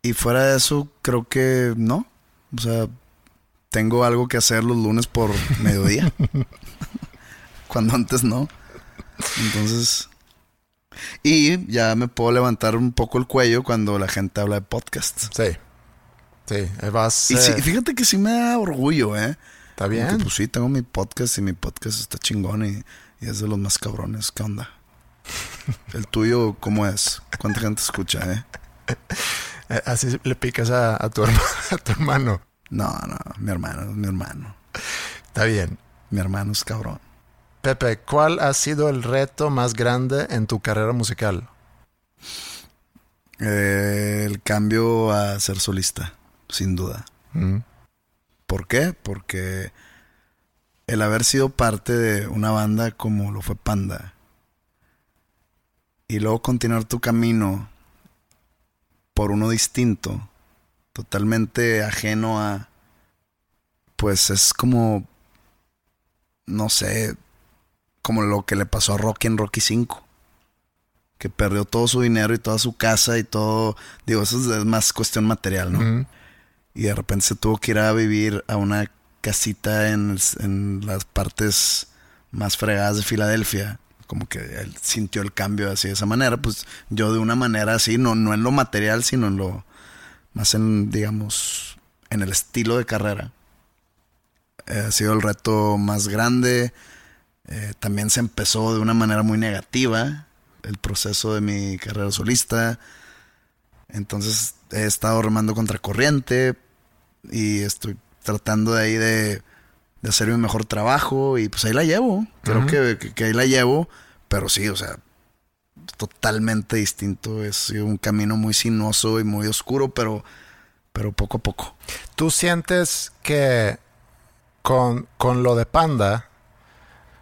Y fuera de eso, creo que no. O sea, tengo algo que hacer los lunes por mediodía. Cuando antes no. Entonces. Y ya me puedo levantar un poco el cuello cuando la gente habla de podcast. Sí. Sí, vas. Y sí, eh, fíjate que sí me da orgullo, ¿eh? Está bien. pues sí, tengo mi podcast y mi podcast está chingón y, y es de los más cabrones. ¿Qué onda? ¿El tuyo cómo es? ¿Cuánta gente escucha, eh? Eh, Así le picas a, a tu, herma- a tu hermano. No, no, mi hermano, mi hermano. Está bien. Mi hermano es cabrón. Pepe, ¿cuál ha sido el reto más grande en tu carrera musical? Eh, el cambio a ser solista, sin duda. Mm. ¿Por qué? Porque el haber sido parte de una banda como lo fue Panda y luego continuar tu camino por uno distinto, totalmente ajeno a, pues es como, no sé, como lo que le pasó a Rocky en Rocky 5, que perdió todo su dinero y toda su casa y todo, digo, eso es- más cuestión material, ¿no? Y de repente se tuvo que ir a vivir a una casita en, las partes más fregadas de Filadelfia. Como que él sintió el cambio así de esa manera. Pues yo de una manera así, no, no en lo material, sino en lo más en, digamos, en el estilo de carrera. Eh, ha sido el reto más grande. Eh, también se empezó de una manera muy negativa el proceso de mi carrera solista. Entonces he estado remando contra corriente y estoy tratando de ahí de, de hacer mi mejor trabajo y pues ahí la llevo. Creo que, que- que ahí la llevo, pero sí, o sea, totalmente distinto. Es un camino muy sinuoso y muy oscuro, pero, pero poco a poco. ¿Tú sientes que con, con lo de Panda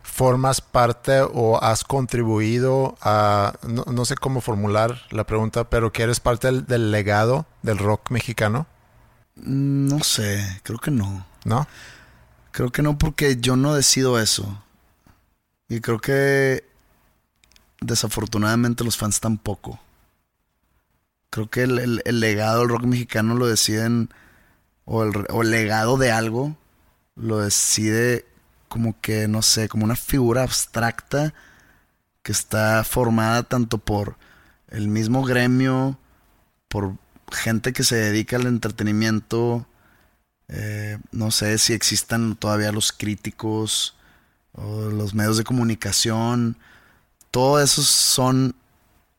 formas parte o has contribuido a, no, no sé cómo formular la pregunta, pero que eres parte del, del legado del rock mexicano? No sé, creo que no. ¿No? Creo que no porque yo no decido eso. Y creo que desafortunadamente los fans tampoco. Creo que el, el- el legado del rock mexicano lo deciden, o el, o el legado de algo, lo decide como que, no sé, como una figura abstracta que está formada tanto por el mismo gremio, por gente que se dedica al entretenimiento, eh, no sé si existan todavía los críticos o los medios de comunicación. Todo eso son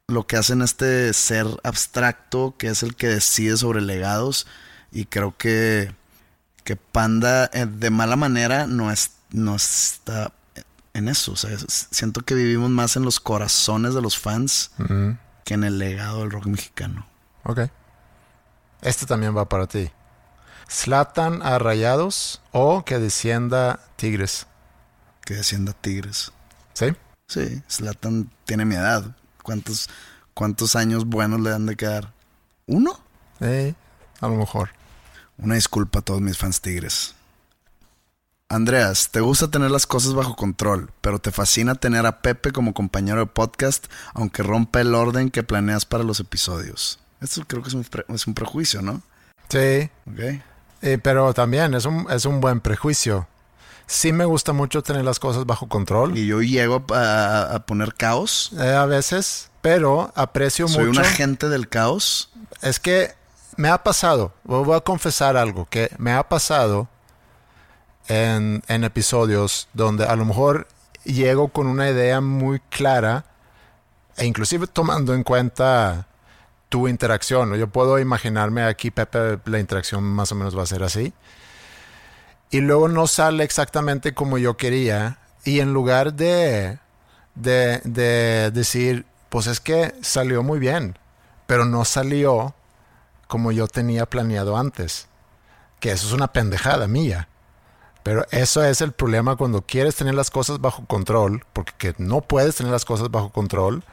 lo que hacen este ser abstracto que es el que decide sobre legados. Y creo que, que Panda eh, de mala manera no, es, no está en eso. O sea, siento que vivimos más en los corazones de los fans que en el legado del rock mexicano. ok. Este también va para ti. Slatan a Rayados o que descienda Tigres. Que descienda Tigres. ¿Sí? Sí, Slatan tiene mi edad. ¿Cuántos, ¿Cuántos años buenos le han de quedar? ¿Uno? Eh, a lo mejor. Una disculpa a todos mis fans tigres. Andreas, te gusta tener las cosas bajo control, pero te fascina tener a Pepe como compañero de podcast, aunque rompa el orden que planeas para los episodios. Esto creo que es un, pre- es un prejuicio, ¿no? Sí, ¿Ok? Eh, pero también es un, es un buen prejuicio. Sí me gusta mucho tener las cosas bajo control Y yo llego a, a- poner caos. eh, a veces, pero aprecio Soy un mucho. agente del caos. Es que me ha pasado, voy a confesar algo, que me ha pasado en, en episodios donde a lo mejor llego con una idea muy clara e inclusive tomando en cuenta tu interacción. Yo puedo imaginarme aquí, Pepe, la interacción más o menos va a ser así. Y luego no sale exactamente como yo quería. Y en lugar de, de, de decir, pues es que salió muy bien, pero no salió como yo tenía planeado antes. Que eso es una pendejada mía. Pero eso es el problema cuando quieres tener las cosas bajo control, porque que no puedes tener las cosas bajo control.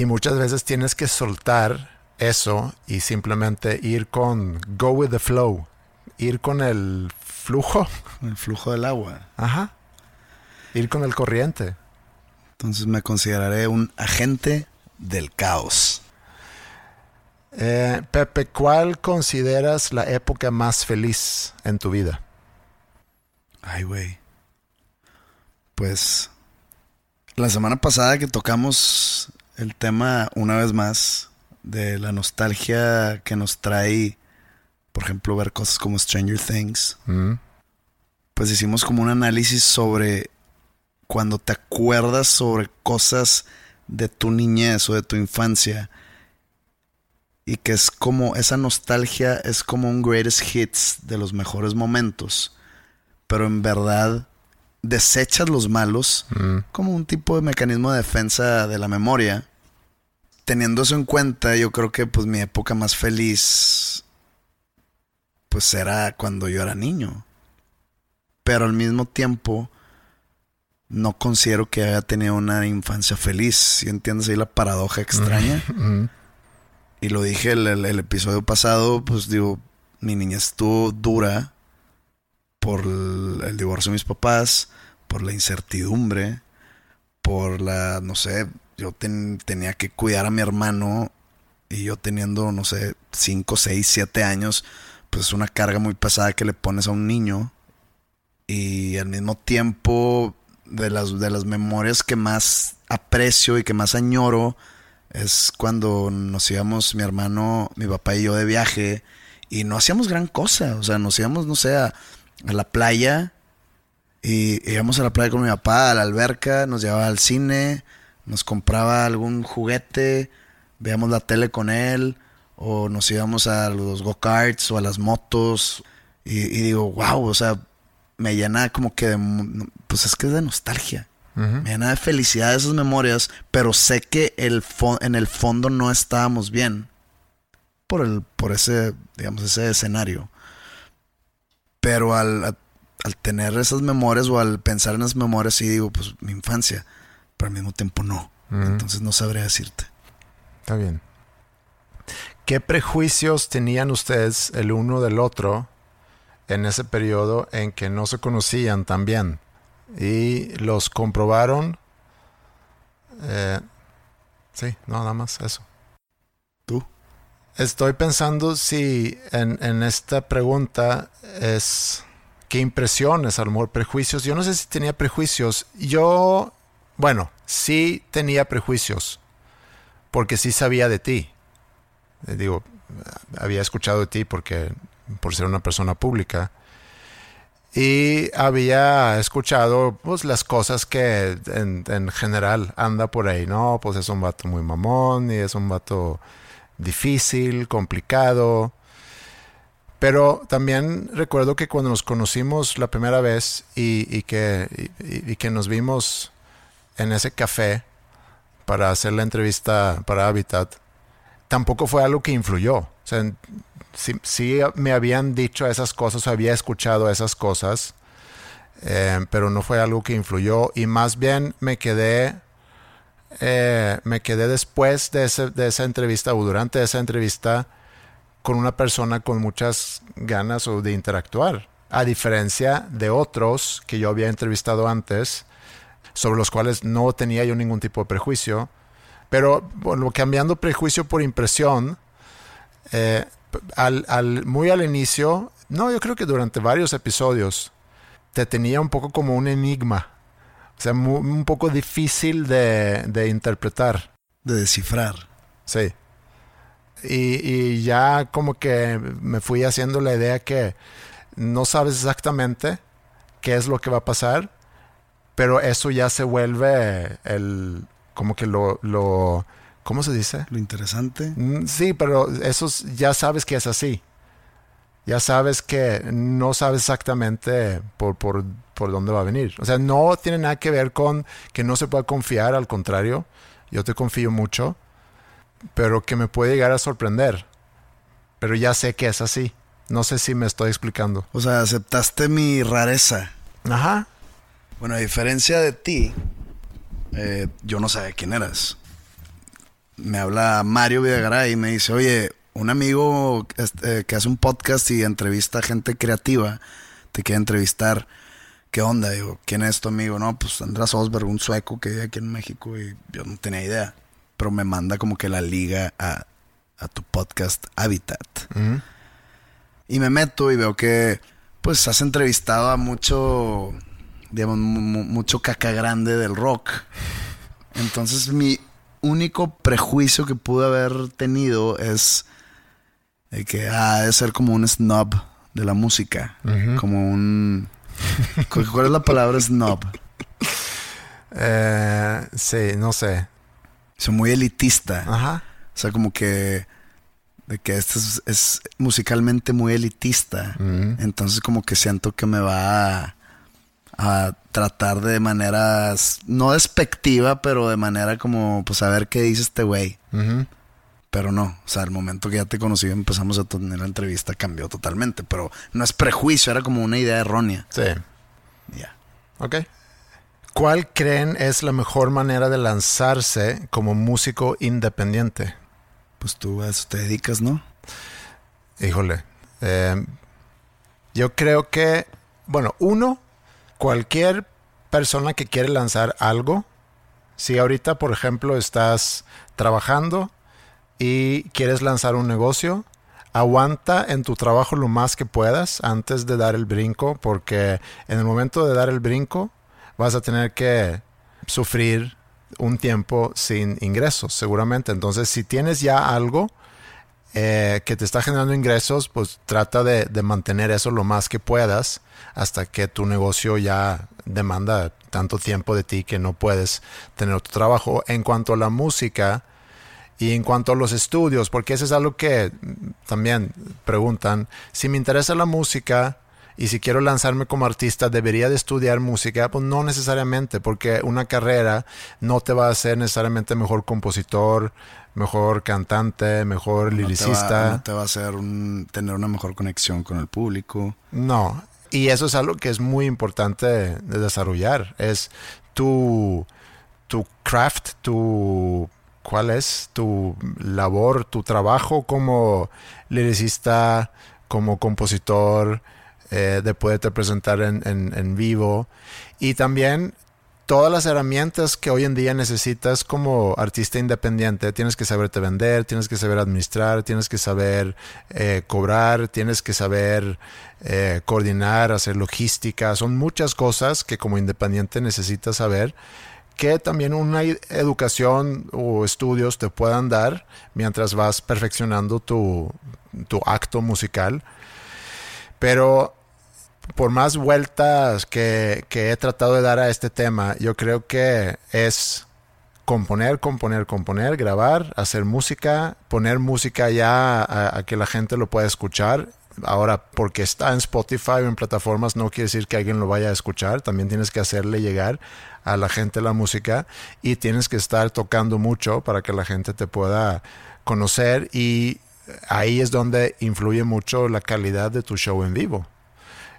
Y muchas veces tienes que soltar eso y simplemente ir con go with the flow, ir con el flujo, El flujo del agua. ajá, ir con el corriente. Entonces me consideraré un agente del caos. Eh, Pepe, ¿cuál consideras la época más feliz en tu vida? Ay, güey. Pues la semana pasada que tocamos el tema una vez más de la nostalgia que nos trae, por ejemplo, ver cosas como Stranger Things, Mm, pues hicimos como un análisis sobre cuando te acuerdas sobre cosas de tu niñez o de tu infancia y que es como esa nostalgia es como un greatest hits de los mejores momentos, pero en verdad desechas los malos como un tipo de mecanismo de defensa de la memoria. Teniendo eso en cuenta, yo creo que pues mi época más feliz pues era cuando yo era niño. Pero al mismo tiempo no considero que haya tenido una infancia feliz. Si entiendes ahí la paradoja extraña? Y lo dije el, el, episodio pasado, pues digo, mi niñez estuvo dura por el, divorcio de mis papás, por la incertidumbre, por la, no sé, yo tenía que cuidar a mi hermano y yo teniendo, no sé, 5, 6, 7 años, pues es una carga muy pesada que le pones a un niño. Y al mismo tiempo, de las, de las memorias que más aprecio y que más añoro, es cuando nos íbamos mi hermano, mi papá y yo de viaje y no hacíamos gran cosa, o sea, nos íbamos, no sé, a, la playa y íbamos a la playa con mi papá, a la alberca, nos llevaba al cine, nos compraba algún juguete, veíamos la tele con él o nos íbamos a los go-karts o a las motos y, y digo, wow, o sea, me llena como que de, pues es que es de nostalgia. Me llena de felicidad esas memorias, pero sé que el en el fondo no estábamos bien por, el, por ese, digamos, ese escenario. Pero al, al tener esas memorias o al pensar en esas memorias, sí digo, pues mi infancia, pero al mismo tiempo no. Entonces no sabría decirte. Está bien. ¿Qué prejuicios tenían ustedes el uno del otro en ese periodo en que no se conocían tan bien? y los comprobaron. Eh, sí, no, nada más eso. ¿Tú? Estoy pensando si en, en esta pregunta es qué impresiones, a lo mejor prejuicios. Yo no sé si tenía prejuicios. Yo, bueno, sí tenía prejuicios, porque sí sabía de ti. Eh, digo, había escuchado de ti porque por ser una persona pública. Y había escuchado pues las cosas que en, general anda por ahí, ¿no? Pues es un vato muy mamón y es un vato difícil, complicado. Pero también recuerdo que cuando nos conocimos la primera vez y, que, y, que nos vimos en ese café para hacer la entrevista para Habitat, tampoco fue algo que influyó. O sea, sí, me habían dicho esas cosas, había escuchado esas cosas, eh, pero no fue algo que influyó y más bien me quedé, eh, me quedé después de, de esa entrevista o durante esa entrevista con una persona con muchas ganas de interactuar, a diferencia de otros que yo había entrevistado antes, sobre los cuales no tenía yo ningún tipo de prejuicio. Pero bueno, cambiando prejuicio por impresión, eh, al, muy al inicio, no, yo creo que durante varios episodios, te tenía un poco como un enigma. O sea, un poco difícil de, interpretar. De descifrar. Sí. Y, ya como que me fui haciendo la idea que no sabes exactamente qué es lo que va a pasar, pero eso ya se vuelve el como que lo, lo ¿Cómo se dice? Lo interesante. Mm, sí, pero eso ya sabes que es así. Ya sabes que no sabes exactamente por, por, por dónde va a venir. O sea, no tiene nada que ver con que no se pueda confiar, al contrario. Yo te confío mucho, pero que me puede llegar a sorprender. Pero ya sé que es así. No sé si me estoy explicando. O sea, aceptaste mi rareza. Ajá. Bueno, a diferencia de ti, eh, yo no sabía quién eras me habla Mario Videgaray y me dice, oye, un amigo este, que hace un podcast y entrevista a gente creativa, te quiere entrevistar. ¿Qué onda? Digo, ¿quién es tu amigo? No, pues András Osberg, un sueco que vive aquí en México y yo no tenía idea. Pero me manda como que la liga a, tu podcast Habitat. Y me meto y veo que pues has entrevistado a mucho, digamos, mucho caca grande del rock. Entonces mi único prejuicio que pude haber tenido es que ha de ser como un snob de la música, como un ¿Cu- ¿Cuál es la palabra snob? Eh, sí, no sé. Soy muy elitista. Ajá. O sea, como que de que este es, es musicalmente muy elitista. Entonces como que siento que me va a, a tratar de maneras no despectiva, pero de manera como pues a ver qué dice este güey. Pero no, o sea, el momento que ya te conocí y empezamos a tener la entrevista cambió totalmente, pero no es prejuicio, era como una idea errónea. Sí. Ya. Ok. ¿Cuál creen es la mejor manera de lanzarse como músico independiente? Pues tú a eso te dedicas, ¿no? Híjole. eh, yo creo que, bueno, uno, cualquier persona que quiere lanzar algo, si ahorita, por ejemplo, estás trabajando y quieres lanzar un negocio, aguanta en tu trabajo lo más que puedas antes de dar el brinco, porque en el momento de dar el brinco vas a tener que sufrir un tiempo sin ingresos, seguramente. Entonces, si tienes ya algo, eh, que te está generando ingresos, pues trata de, mantener eso lo más que puedas hasta que tu negocio ya demanda tanto tiempo de ti que no puedes tener otro trabajo. En cuanto a la música y en cuanto a los estudios, porque eso es algo que también preguntan, si me interesa la música y si quiero lanzarme como artista, ¿debería de estudiar música? Pues no necesariamente, porque una carrera no te va a hacer necesariamente mejor compositor, mejor cantante, mejor No liricista. No te va a hacer un, tener una mejor conexión con el público. No. Y eso es algo que es muy importante de desarrollar. Es tu, tu craft, tu... ¿Cuál es? Tu labor, tu trabajo como liricista, como compositor, eh, de poderte presentar en, en- vivo. Y también todas las herramientas que hoy en día necesitas como artista independiente. Tienes que saberte vender, tienes que saber administrar, tienes que saber eh, cobrar, tienes que saber eh, coordinar, hacer logística. Son muchas cosas que como independiente necesitas saber que también una educación o estudios te puedan dar mientras vas perfeccionando tu, tu acto musical. Pero por más vueltas que, que he tratado de dar a este tema, yo creo que es componer, componer, componer, grabar, hacer música, poner música ya a, a que la gente lo pueda escuchar. Ahora, porque está en Spotify o en plataformas, no quiere decir que alguien lo vaya a escuchar. También tienes que hacerle llegar a la gente la música y tienes que estar tocando mucho para que la gente te pueda conocer y ahí es donde influye mucho la calidad de tu show en vivo.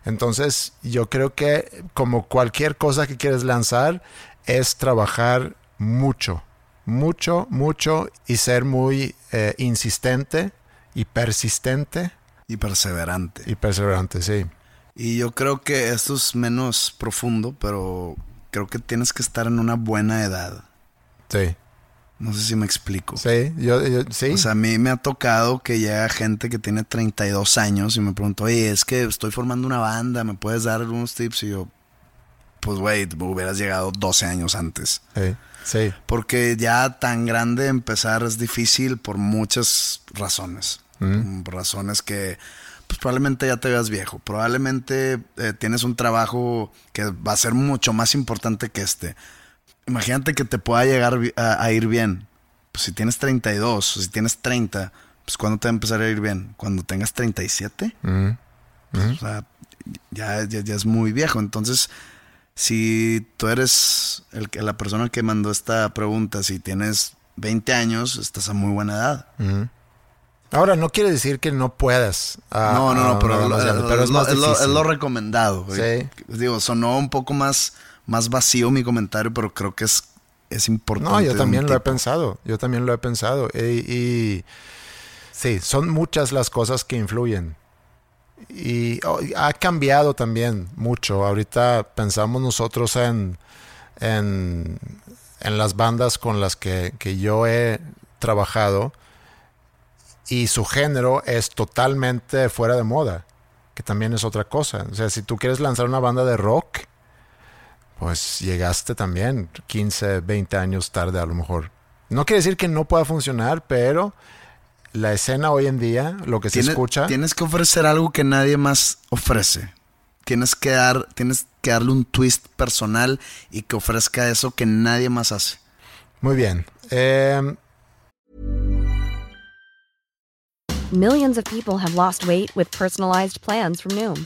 Entonces, yo creo que como cualquier cosa que quieres lanzar, es trabajar mucho, mucho, mucho y ser muy eh, insistente y persistente Y perseverante. y perseverante, sí. Y yo creo que esto es menos profundo, pero creo que tienes que estar en una buena edad. Sí, No sé si me explico. sí, yo, yo- sí. O sea, a mí me ha tocado que llega gente que tiene 32 años y me pregunta, oye, es que estoy formando una banda, ¿me puedes dar algunos tips? Y yo, pues, güey, hubieras llegado 12 años antes. sí, sí, Porque ya tan grande empezar es difícil por muchas razones. Mm, Por razones que pues probablemente ya te veas viejo. Probablemente eh, tienes un trabajo que va a ser mucho más importante que este. Imagínate que te pueda llegar a, a ir bien. Pues si tienes 32 o si tienes 30, pues ¿cuándo te va a empezar a ir bien? ¿Cuando tengas 37? Ujú. O sea, ya, ya, ya es muy viejo. Entonces, si tú eres el, la persona que mandó esta pregunta, si tienes 20 años, estás a muy buena edad. Ahora, no quiere decir que no puedas. ah, no, no, no, pero, es, lo recomendado. Sí. Digo, sonó un poco más, más vacío mi comentario, pero creo que es, es importante. No, yo también lo he pensado. Yo también lo he pensado. Y, y sí, son muchas las cosas que influyen. Y oh, ha cambiado también mucho. Ahorita pensamos nosotros en, en, en las bandas con las que, que yo he trabajado y su género es totalmente fuera de moda, que también es otra cosa. O sea, si tú quieres lanzar una banda de rock, pues llegaste también 15, 20 años tarde a lo mejor. No quiere decir que no pueda funcionar, pero la escena hoy en día, lo que se escucha, Tienes que ofrecer algo que nadie más ofrece. tienes que dar, tienes que darle un twist personal y que ofrezca eso que nadie más hace. Muy bien. Eh, Millions of people have lost weight with personalized plans from Noom,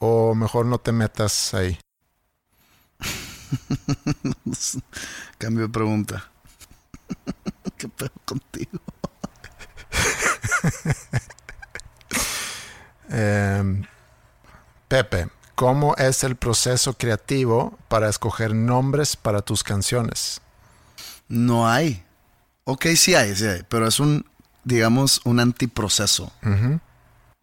o mejor no te metas ahí. Cambio de pregunta. ¿Qué pedo contigo? Eh, Pepe, ¿cómo es el proceso creativo para escoger nombres para tus canciones? No hay. Ok, sí hay, sí hay, pero es un, digamos, un antiproceso.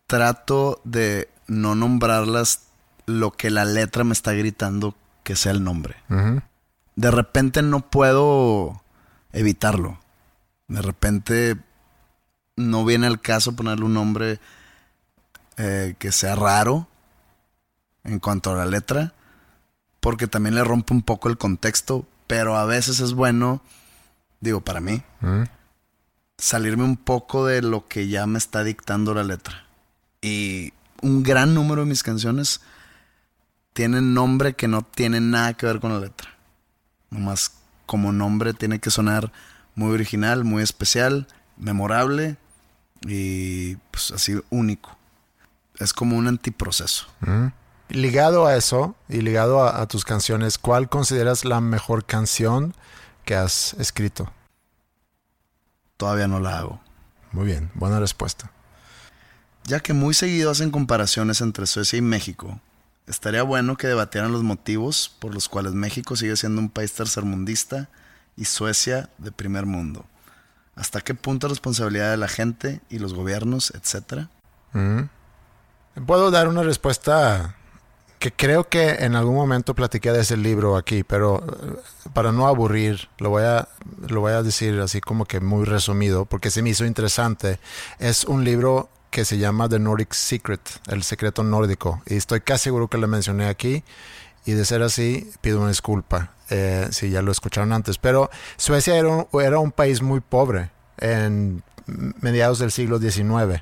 Trato de no nombrarlas lo que la letra me está gritando que sea el nombre. De repente no puedo evitarlo. De repente no viene el caso ponerle un nombre eh, que sea raro en cuanto a la letra, porque también le rompe un poco el contexto, pero a veces es bueno, digo, para mí, salirme un poco de lo que ya me está dictando la letra. Y un gran número de mis canciones tienen nombre que no tiene nada que ver con la letra. Nomás como nombre tiene que sonar muy original, muy especial, memorable y pues así único. Es como un antiproceso. Ligado a eso y ligado a, a tus canciones, ¿cuál consideras la mejor canción que has escrito? Todavía no la hago. Muy bien, buena respuesta. Ya que muy seguido hacen comparaciones entre Suecia y México, estaría bueno que debatieran los motivos por los cuales México sigue siendo un país tercermundista y Suecia de primer mundo. ¿Hasta qué punto es responsabilidad de la gente y los gobiernos, etcétera? Mm. Puedo dar una respuesta que creo que en algún momento platiqué de ese libro aquí, pero eh, para no aburrir, lo voy a, lo voy a decir así como que muy resumido, porque se me hizo interesante. Es un libro que se llama The Nordic Secret, el secreto nórdico, y estoy casi seguro que lo mencioné aquí, y de ser así, pido una disculpa eh, si ya lo escucharon antes, pero Suecia era un, era un país muy pobre en mediados del siglo XIX.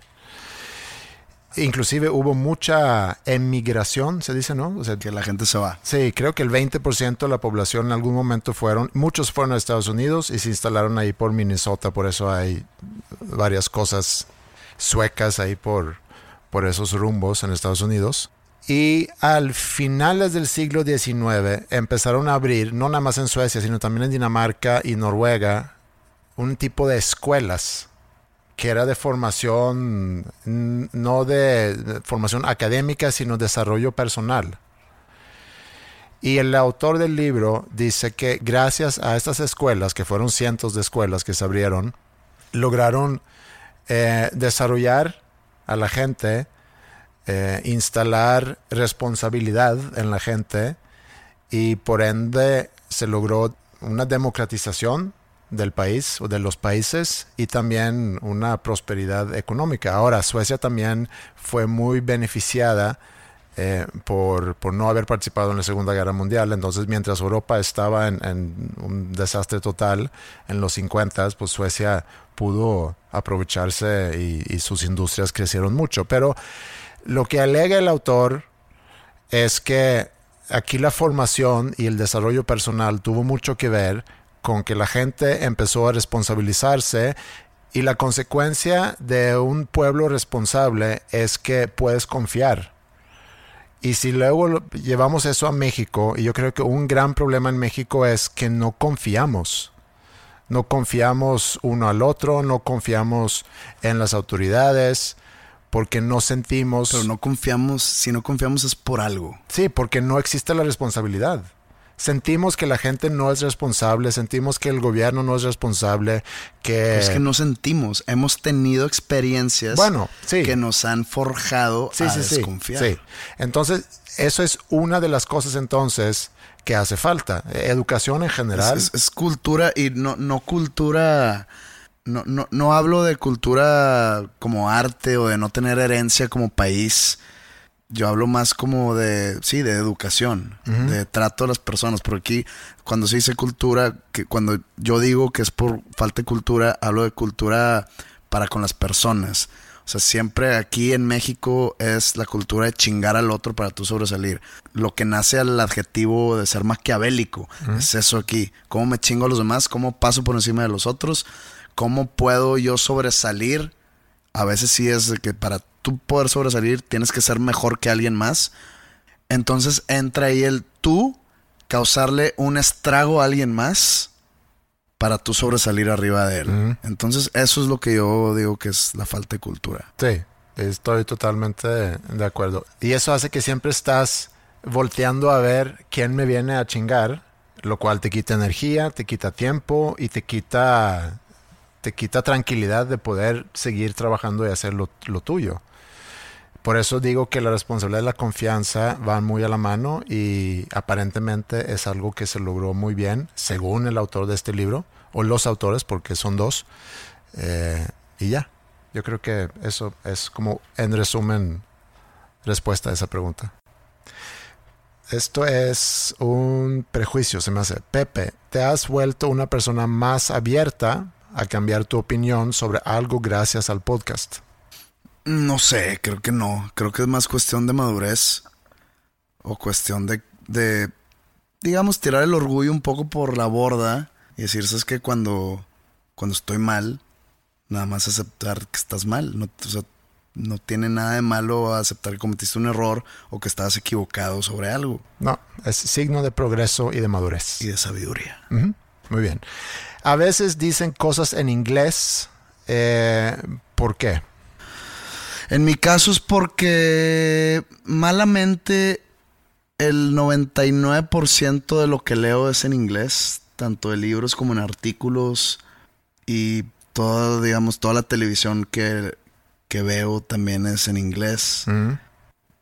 Inclusive hubo mucha emigración, se dice, ¿no? O sea, Que la gente se va. Sí, creo que el 20% de la población en algún momento fueron, muchos fueron a Estados Unidos y se instalaron ahí por Minnesota, por eso hay varias cosas suecas ahí por, por esos rumbos en Estados Unidos. Y al finales del siglo XIX empezaron a abrir, no nada más en Suecia, sino también en Dinamarca y Noruega, un tipo de escuelas que era de formación, no de formación académica, sino desarrollo personal. Y el autor del libro dice que gracias a estas escuelas, que fueron cientos de escuelas que se abrieron, lograron eh, desarrollar a la gente, eh, instalar responsabilidad en la gente y por ende se logró una democratización del país o de los países y también una prosperidad económica. Ahora, Suecia también fue muy beneficiada eh, por, por no haber participado en la Segunda Guerra Mundial. Entonces, mientras Europa estaba en, en un desastre total en los 50, pues Suecia pudo aprovecharse y, sus industrias crecieron mucho. Pero lo que alega el autor es que aquí la formación y el desarrollo personal tuvo mucho que ver con que la gente empezó a responsabilizarse y la consecuencia de un pueblo responsable es que puedes confiar Y si luego llevamos eso a México, y yo creo que un gran problema en México es que no confiamos. No confiamos uno al otro, no confiamos en las autoridades, porque no sentimos... Pero no confiamos, si no confiamos es por algo. Sí, porque no existe la responsabilidad. Sentimos que la gente no es responsable, sentimos que el gobierno no es responsable, que... Es que no sentimos, hemos tenido experiencias Bueno, sí. que nos han forjado sí, a sí, desconfiar. Entonces, eso es una de las cosas entonces que hace falta. Educación en general. es- es cultura y no, no cultura. No, no, no hablo de cultura como arte o de no tener herencia como país. Yo hablo más como de, sí, de educación, de trato a las personas. Porque aquí, cuando se dice cultura, que cuando yo digo que es por falta de cultura, hablo de cultura para con las personas. O sea, siempre aquí en México es la cultura de chingar al otro para tú sobresalir. Lo que nace al adjetivo de ser maquiavélico es eso aquí. ¿Cómo me chingo a los demás? ¿Cómo paso por encima de los otros? ¿Cómo puedo yo sobresalir? A veces sí es de que para tú poder sobresalir tienes que ser mejor que alguien más. Entonces entra ahí el tú causarle un estrago a alguien más para tú sobresalir arriba de él. Entonces eso es lo que yo digo que es la falta de cultura. Sí, estoy totalmente de acuerdo. Y eso hace que siempre estás volteando a ver quién me viene a chingar, lo cual te quita energía, te quita tiempo y te quita, te quita tranquilidad de poder seguir trabajando y hacer lo, lo tuyo. Por eso digo que la responsabilidad y la confianza van muy a la mano y aparentemente es algo que se logró muy bien, según el autor de este libro, o los autores, porque son dos. Eh, y ya, yo creo que eso es como, en resumen, respuesta a esa pregunta. Esto es un prejuicio, se me hace. Pepe, ¿te has vuelto una persona más abierta a cambiar tu opinión sobre algo gracias al podcast? No sé, creo que no. Creo que es más cuestión de madurez o cuestión de, de digamos, tirar el orgullo un poco por la borda y decir, ¿sabes que Cuando, cuando estoy mal, nada más aceptar que estás mal. No, o sea, no tiene nada de malo aceptar que cometiste un error o que estabas equivocado sobre algo No, es signo de progreso y de madurez. y de sabiduría. Muy bien. A veces dicen cosas en inglés. eh, ¿Por qué? En mi caso es porque malamente el 99% de lo que leo es en inglés, tanto de libros como en artículos y toda, digamos, toda la televisión que, que veo también es en inglés. Mm,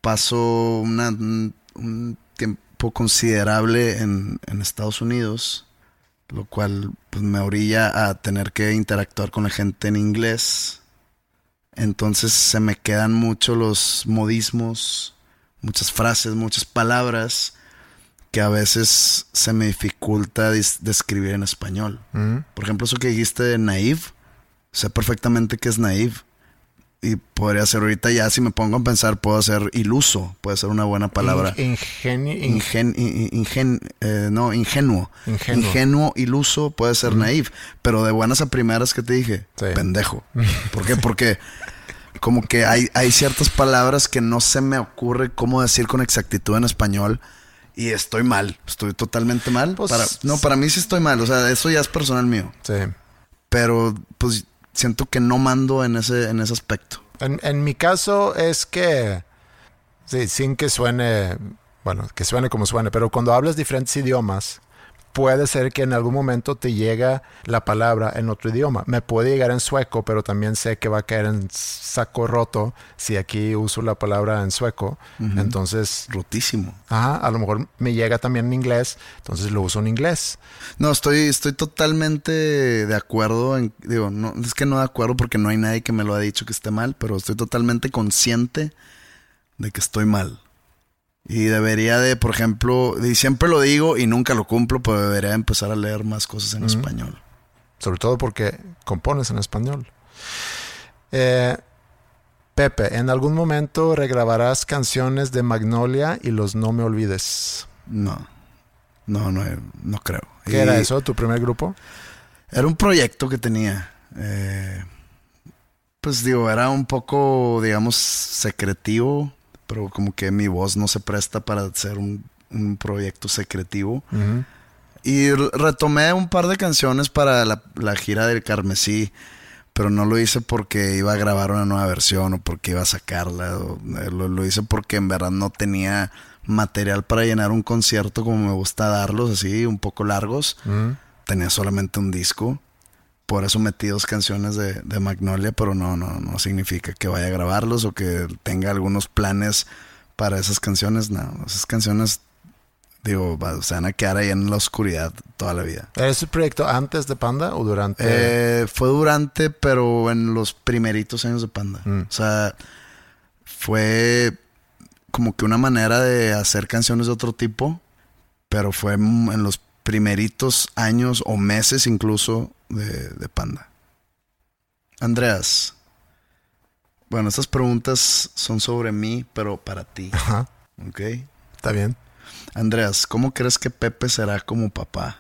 Paso una- un, tiempo considerable en, en Estados Unidos, lo cual pues, me orilla a tener que interactuar con la gente en inglés. Entonces se me quedan mucho los modismos, muchas frases, muchas palabras que a veces se me dificulta describir en español. mm. Por ejemplo, eso que dijiste de naive, sé perfectamente que es naive. Y podría ser ahorita ya, si me pongo a pensar, puedo ser iluso, puede ser una buena palabra. Ingen, in- ingen- eh, no, ingenuo. Ingenuo. Ingenuo, iluso, puede ser naive. Pero de buenas a primeras que te dije, Sí. pendejo. ¿Por qué? Porque como que hay, hay ciertas palabras que no se me ocurre cómo decir con exactitud en español. Y estoy mal, estoy totalmente mal. Pues, para, no, para mí sí estoy mal, o sea, eso ya es personal mío. sí. Pero pues siento que no mando en ese, en ese aspecto. En, en mi caso es que, sí, sin que suene, bueno, que suene como suene, pero cuando hablas diferentes idiomas, puede ser que en algún momento te llega la palabra en otro idioma. Me puede llegar en sueco, pero también sé que va a caer en saco roto si aquí uso la palabra en sueco. Entonces, Rotísimo. ajá, a lo mejor me llega también en inglés, entonces lo uso en inglés. No, estoy, estoy totalmente de acuerdo. En, digo, no, es que no de acuerdo porque no hay nadie que me lo ha dicho que esté mal, pero estoy totalmente consciente de que estoy mal. Y debería de, por ejemplo, y siempre lo digo y nunca lo cumplo, pero debería empezar a leer más cosas en español. Sobre todo porque compones en español. Eh, Pepe, ¿en algún momento regrabarás canciones de Magnolia y los No Me Olvides? No, no, no, no creo. ¿Qué Y era eso, tu primer grupo? Era un proyecto que tenía. eh, pues digo, era un poco, digamos, secretivo, pero como que mi voz no se presta para hacer un, un proyecto secretivo. Y retomé un par de canciones para la, la gira del Carmesí, pero no lo hice porque iba a grabar una nueva versión o porque iba a sacarla. o- eh, lo, lo hice porque en verdad no tenía material para llenar un concierto como me gusta darlos, así, un poco largos. Tenía solamente un disco. Por eso metí dos canciones de, de Magnolia, pero no, no, no significa que vaya a grabarlos o que tenga algunos planes para esas canciones. No, esas canciones, digo, se van a quedar ahí en la oscuridad toda la vida. ¿Es el proyecto antes de Panda o durante? Eh, fue durante, pero en los primeritos años de Panda. Mm. O sea, fue como que una manera de hacer canciones de otro tipo, pero fue en los primeritos años o meses incluso de, de Panda. Andreas, bueno, estas preguntas son sobre mí, pero para ti, Ajá, ¿ok? está bien. Andreas, ¿cómo crees que Pepe será como papá?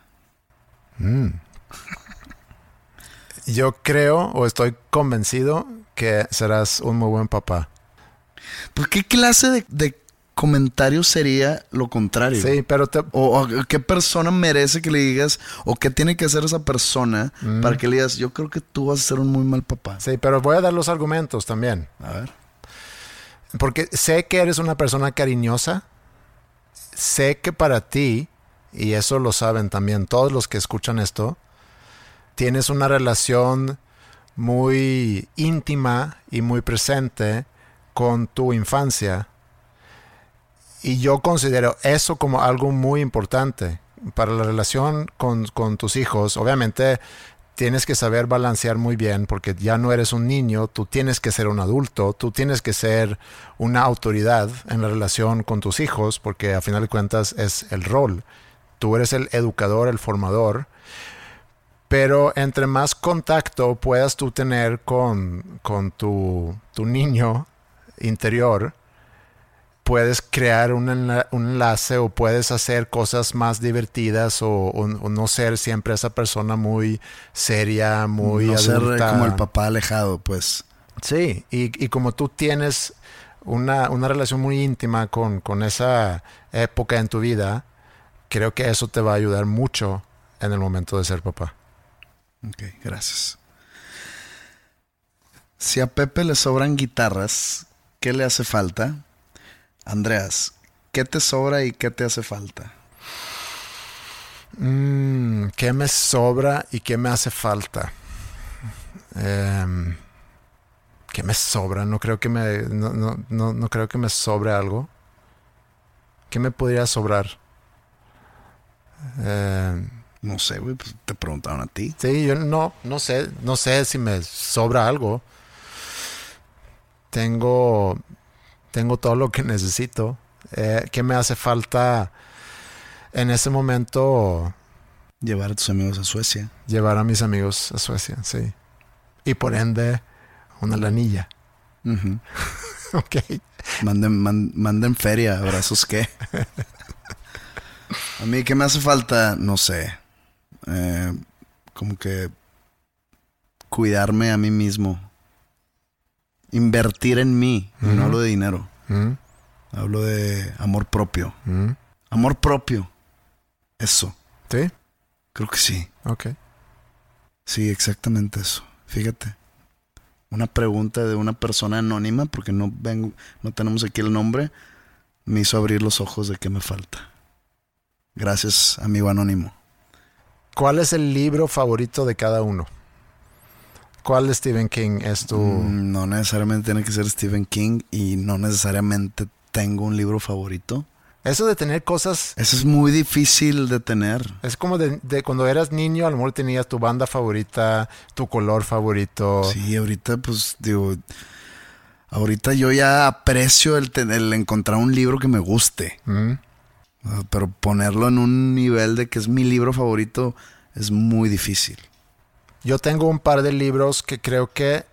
Yo creo o estoy convencido que serás un muy buen papá. Pues, ¿qué clase de, de comentario sería lo contrario? Sí, pero te, O, o qué persona merece que le digas, o qué tiene que hacer esa persona para que le digas, yo creo que tú vas a ser un muy mal papá. sí, pero voy a dar los argumentos también. A ver. Porque sé que eres una persona cariñosa. Sé que para ti, y eso lo saben también todos los que escuchan esto, tienes una relación muy íntima y muy presente con tu infancia. Y yo considero eso como algo muy importante para la relación con, con tus hijos. Obviamente tienes que saber balancear muy bien porque ya no eres un niño, tú tienes que ser un adulto, tú tienes que ser una autoridad en la relación con tus hijos porque a final de cuentas es el rol. Tú eres el educador, el formador. Pero entre más contacto puedas tú tener con, con tu, tu niño interior, puedes crear un, enla- un enlace o puedes hacer cosas más divertidas o, o- o no ser siempre esa persona muy seria, muy no ser eh, como el papá alejado, pues. Sí, y, y como tú tienes una, una relación muy íntima con, con esa época en tu vida, creo que eso te va a ayudar mucho en el momento de ser papá. Ok, gracias. Si a Pepe le sobran guitarras, ¿qué le hace falta? Andreas, ¿qué te sobra y qué te hace falta? Mm, ¿Qué me sobra y qué me hace falta? Em, ¿Qué me sobra? No creo que me, no, no, no, no creo que me sobre algo. ¿Qué me podría sobrar? Em, No sé, güey, pues te preguntaron a ti. Sí, yo no, no sé, no sé si me sobra algo. Tengo, tengo todo lo que necesito. Eh, ¿Qué me hace falta en ese momento? Llevar a tus amigos a Suecia. Llevar a mis amigos a Suecia, sí. Y por ende, una lanilla. Ok. Manden, man- manden feria, abrazos qué. A mí, ¿qué me hace falta? No sé. Eh, como que cuidarme a mí mismo. Invertir en mí. No hablo de dinero. Hablo de amor propio. Amor propio. Eso. Sí, Creo que sí. ok. Sí, exactamente eso. Fíjate. Una pregunta de una persona anónima, porque no vengo, no tenemos aquí el nombre, me hizo abrir los ojos de qué me falta. Gracias, amigo anónimo. ¿Cuál es el libro favorito de cada uno? ¿Cuál Stephen King es tu...? Mm, No necesariamente tiene que ser Stephen King y no necesariamente tengo un libro favorito. Eso de tener cosas Eso es muy difícil de tener. Es como de, de cuando eras niño, a lo mejor tenías tu banda favorita, tu color favorito. Sí, ahorita pues digo, ahorita yo ya aprecio el, el encontrar un libro que me guste. Mm. Ah, Pero ponerlo en un nivel de que es mi libro favorito es muy difícil. Yo tengo un par de libros que creo que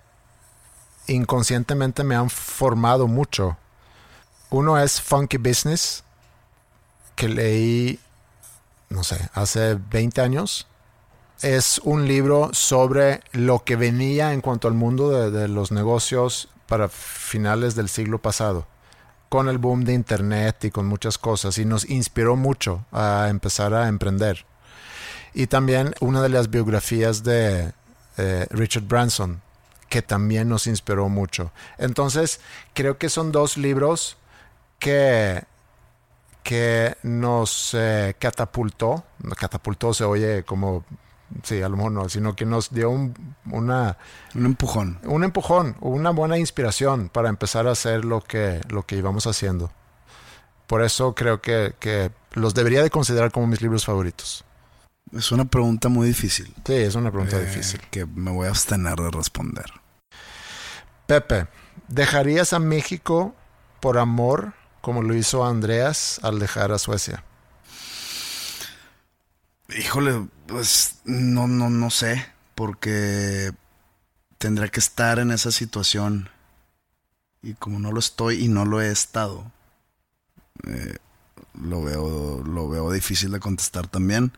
inconscientemente me han formado mucho. Uno es Funky Business, que leí, no sé, hace 20 años. Es un libro sobre lo que venía en cuanto al mundo de, de los negocios para finales del siglo pasado. con el boom de internet y con muchas cosas y nos inspiró mucho a empezar a emprender. Y también una de las biografías de eh, Richard Branson, que también nos inspiró mucho. Entonces, creo que son dos libros que, que nos eh, catapultó. Catapultó se oye como, sí, a lo mejor no, sino que nos dio un, una, Un empujón. un empujón, una buena inspiración para empezar a hacer lo que, lo que íbamos haciendo. Por eso creo que, que los debería de considerar como mis libros favoritos. Es una pregunta muy difícil. Sí, es una pregunta eh, difícil. Que me voy a abstener de responder. Pepe, ¿dejarías a México por amor como lo hizo Andreas al dejar a Suecia? Híjole, pues no, no, no sé. Porque tendría que estar en esa situación. Y como no lo estoy y no lo he estado, eh, lo, veo, lo veo difícil de contestar también.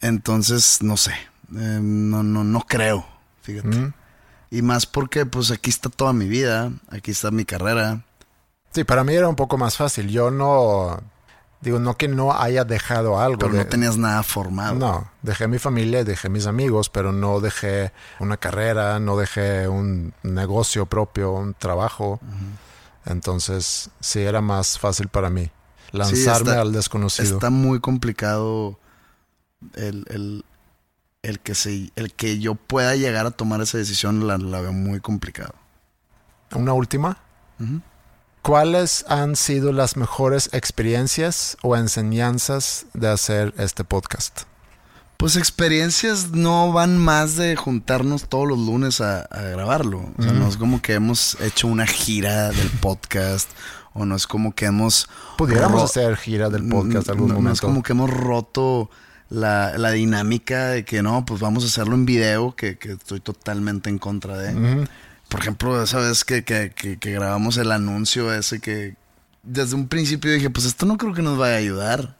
Entonces, no sé. Eh, no, no, no creo. Fíjate. ¿Mm? Y más porque pues aquí está toda mi vida. Aquí está mi carrera. Sí, para mí era un poco más fácil. Yo no, digo, no que no haya dejado algo. Pero de- no tenías nada formado. No, dejé mi familia, dejé mis amigos, pero no dejé una carrera, no dejé un negocio propio, un trabajo. Entonces, sí, era más fácil para mí lanzarme está- al desconocido. Está muy complicado el, el, el que se, el que yo pueda llegar a tomar esa decisión la, la veo muy complicado. Una última. ¿Cuáles han sido las mejores experiencias o enseñanzas de hacer este podcast? Pues experiencias no van más de juntarnos todos los lunes a, a grabarlo. O sea, no es como que hemos hecho una gira del podcast o no es como que hemos... Pudiéramos hacer gira del podcast algún no, no momento. es como que hemos roto la, la dinámica de que no, pues vamos a hacerlo en video, que, que estoy totalmente en contra de. Por ejemplo, esa vez que, que, que- grabamos el anuncio ese que desde un principio dije, pues esto no creo que nos vaya a ayudar.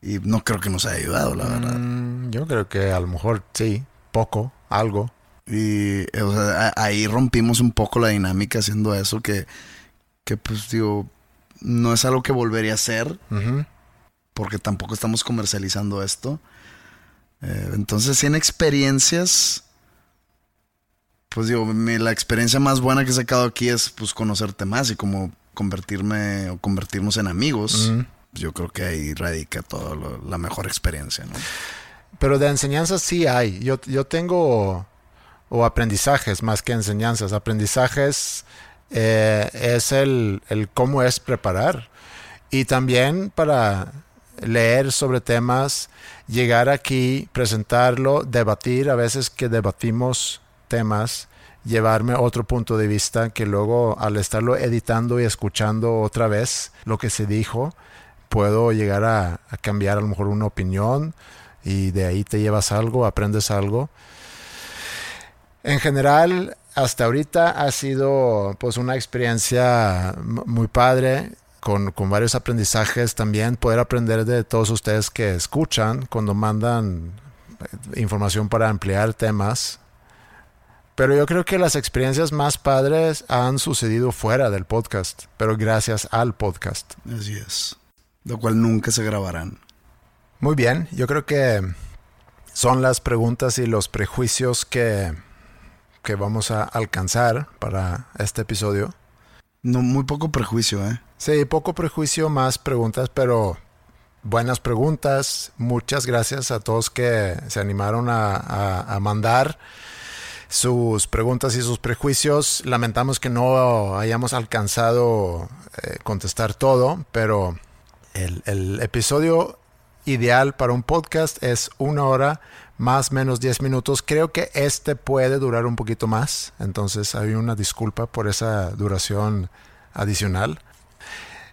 Y no creo que nos haya ayudado, la verdad. Mm, yo creo que a lo mejor sí, poco, algo. Y o sea, a- ahí rompimos un poco la dinámica haciendo eso que, que pues digo, no es algo que volvería a hacer. Porque tampoco estamos comercializando esto. Eh, entonces, en experiencias, pues digo, mi- la experiencia más buena que he sacado aquí es pues conocerte más y como convertirme o convertirnos en amigos. Yo creo que ahí radica toda la mejor experiencia, ¿no? Pero de enseñanzas sí hay. Yo, yo tengo, o aprendizajes más que enseñanzas. Aprendizajes eh, es el, el cómo es preparar. Y también para leer sobre temas, llegar aquí, presentarlo, debatir, a veces que debatimos temas, llevarme otro punto de vista que luego al estarlo editando y escuchando otra vez lo que se dijo, puedo llegar a, cambiar a lo mejor una opinión y de ahí te llevas algo, aprendes algo. En general, hasta ahorita ha sido pues una experiencia muy padre, con, con varios aprendizajes también, poder aprender de todos ustedes que escuchan cuando mandan eh, información para ampliar temas. Pero yo creo que las experiencias más padres han sucedido fuera del podcast, pero gracias al podcast. Así es. Lo cual nunca se grabarán. Muy bien, yo creo que son las preguntas y los prejuicios que, que vamos a alcanzar para este episodio. No, muy poco prejuicio, ¿eh? Sí, poco prejuicio, más preguntas, pero buenas preguntas. Muchas gracias a todos que se animaron a, a- mandar sus preguntas y sus prejuicios. Lamentamos que no hayamos alcanzado eh, contestar todo, pero el, el episodio ideal para un podcast es una hora más menos 10 minutos. Creo que este puede durar un poquito más, entonces hay una disculpa por esa duración adicional.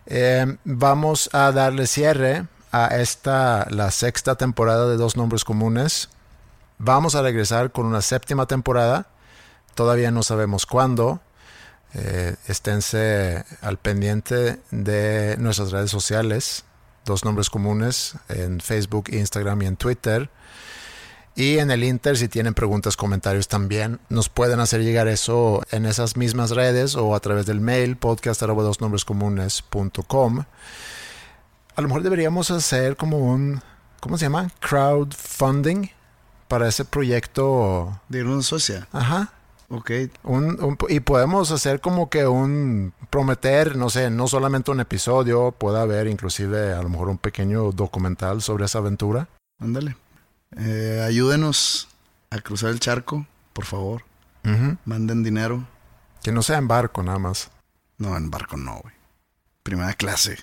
Eh, vamos a darle cierre a esta, la sexta temporada de Dos Nombres Comunes. Vamos a regresar con una séptima temporada. Todavía no sabemos cuándo. Eh, esténse al pendiente de nuestras redes sociales. Dos Nombres Comunes en Facebook, Instagram y en Twitter. Y en el Inter, si tienen preguntas, comentarios también, nos pueden hacer llegar eso en esas mismas redes o a través del mail podcast.com. A lo mejor deberíamos hacer como un, ¿cómo se llama? Crowdfunding para ese proyecto. De una socia. Ajá. Ok. Un, un- y podemos hacer como que un prometer, no sé, no solamente un episodio, puede haber inclusive a lo mejor un pequeño documental sobre esa aventura. Ándale. Eh, ayúdenos a cruzar el charco, por favor. Manden dinero. Que no sea en barco nada más. No, en barco no, güey. Primera clase.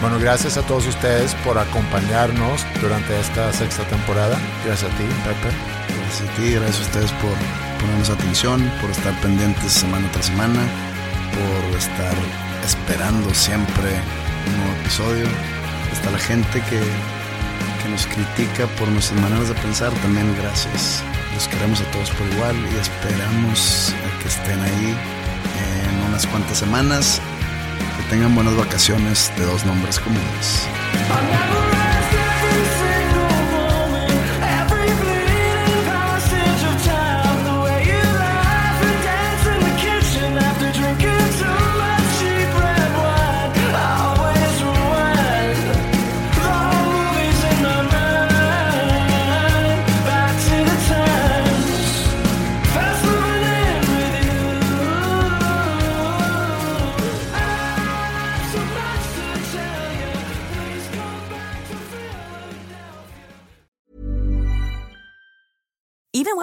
Bueno, gracias a todos ustedes por acompañarnos durante esta sexta temporada. Gracias a ti, Pepe. Gracias a ti, gracias a ustedes por ponernos atención, por estar pendientes semana tras semana, por estar esperando siempre un nuevo episodio. Hasta la gente que, que nos critica por nuestras maneras de pensar, también gracias. Los queremos a todos por igual y esperamos a que estén ahí en unas cuantas semanas. Que tengan buenas vacaciones de dos nombres comunes.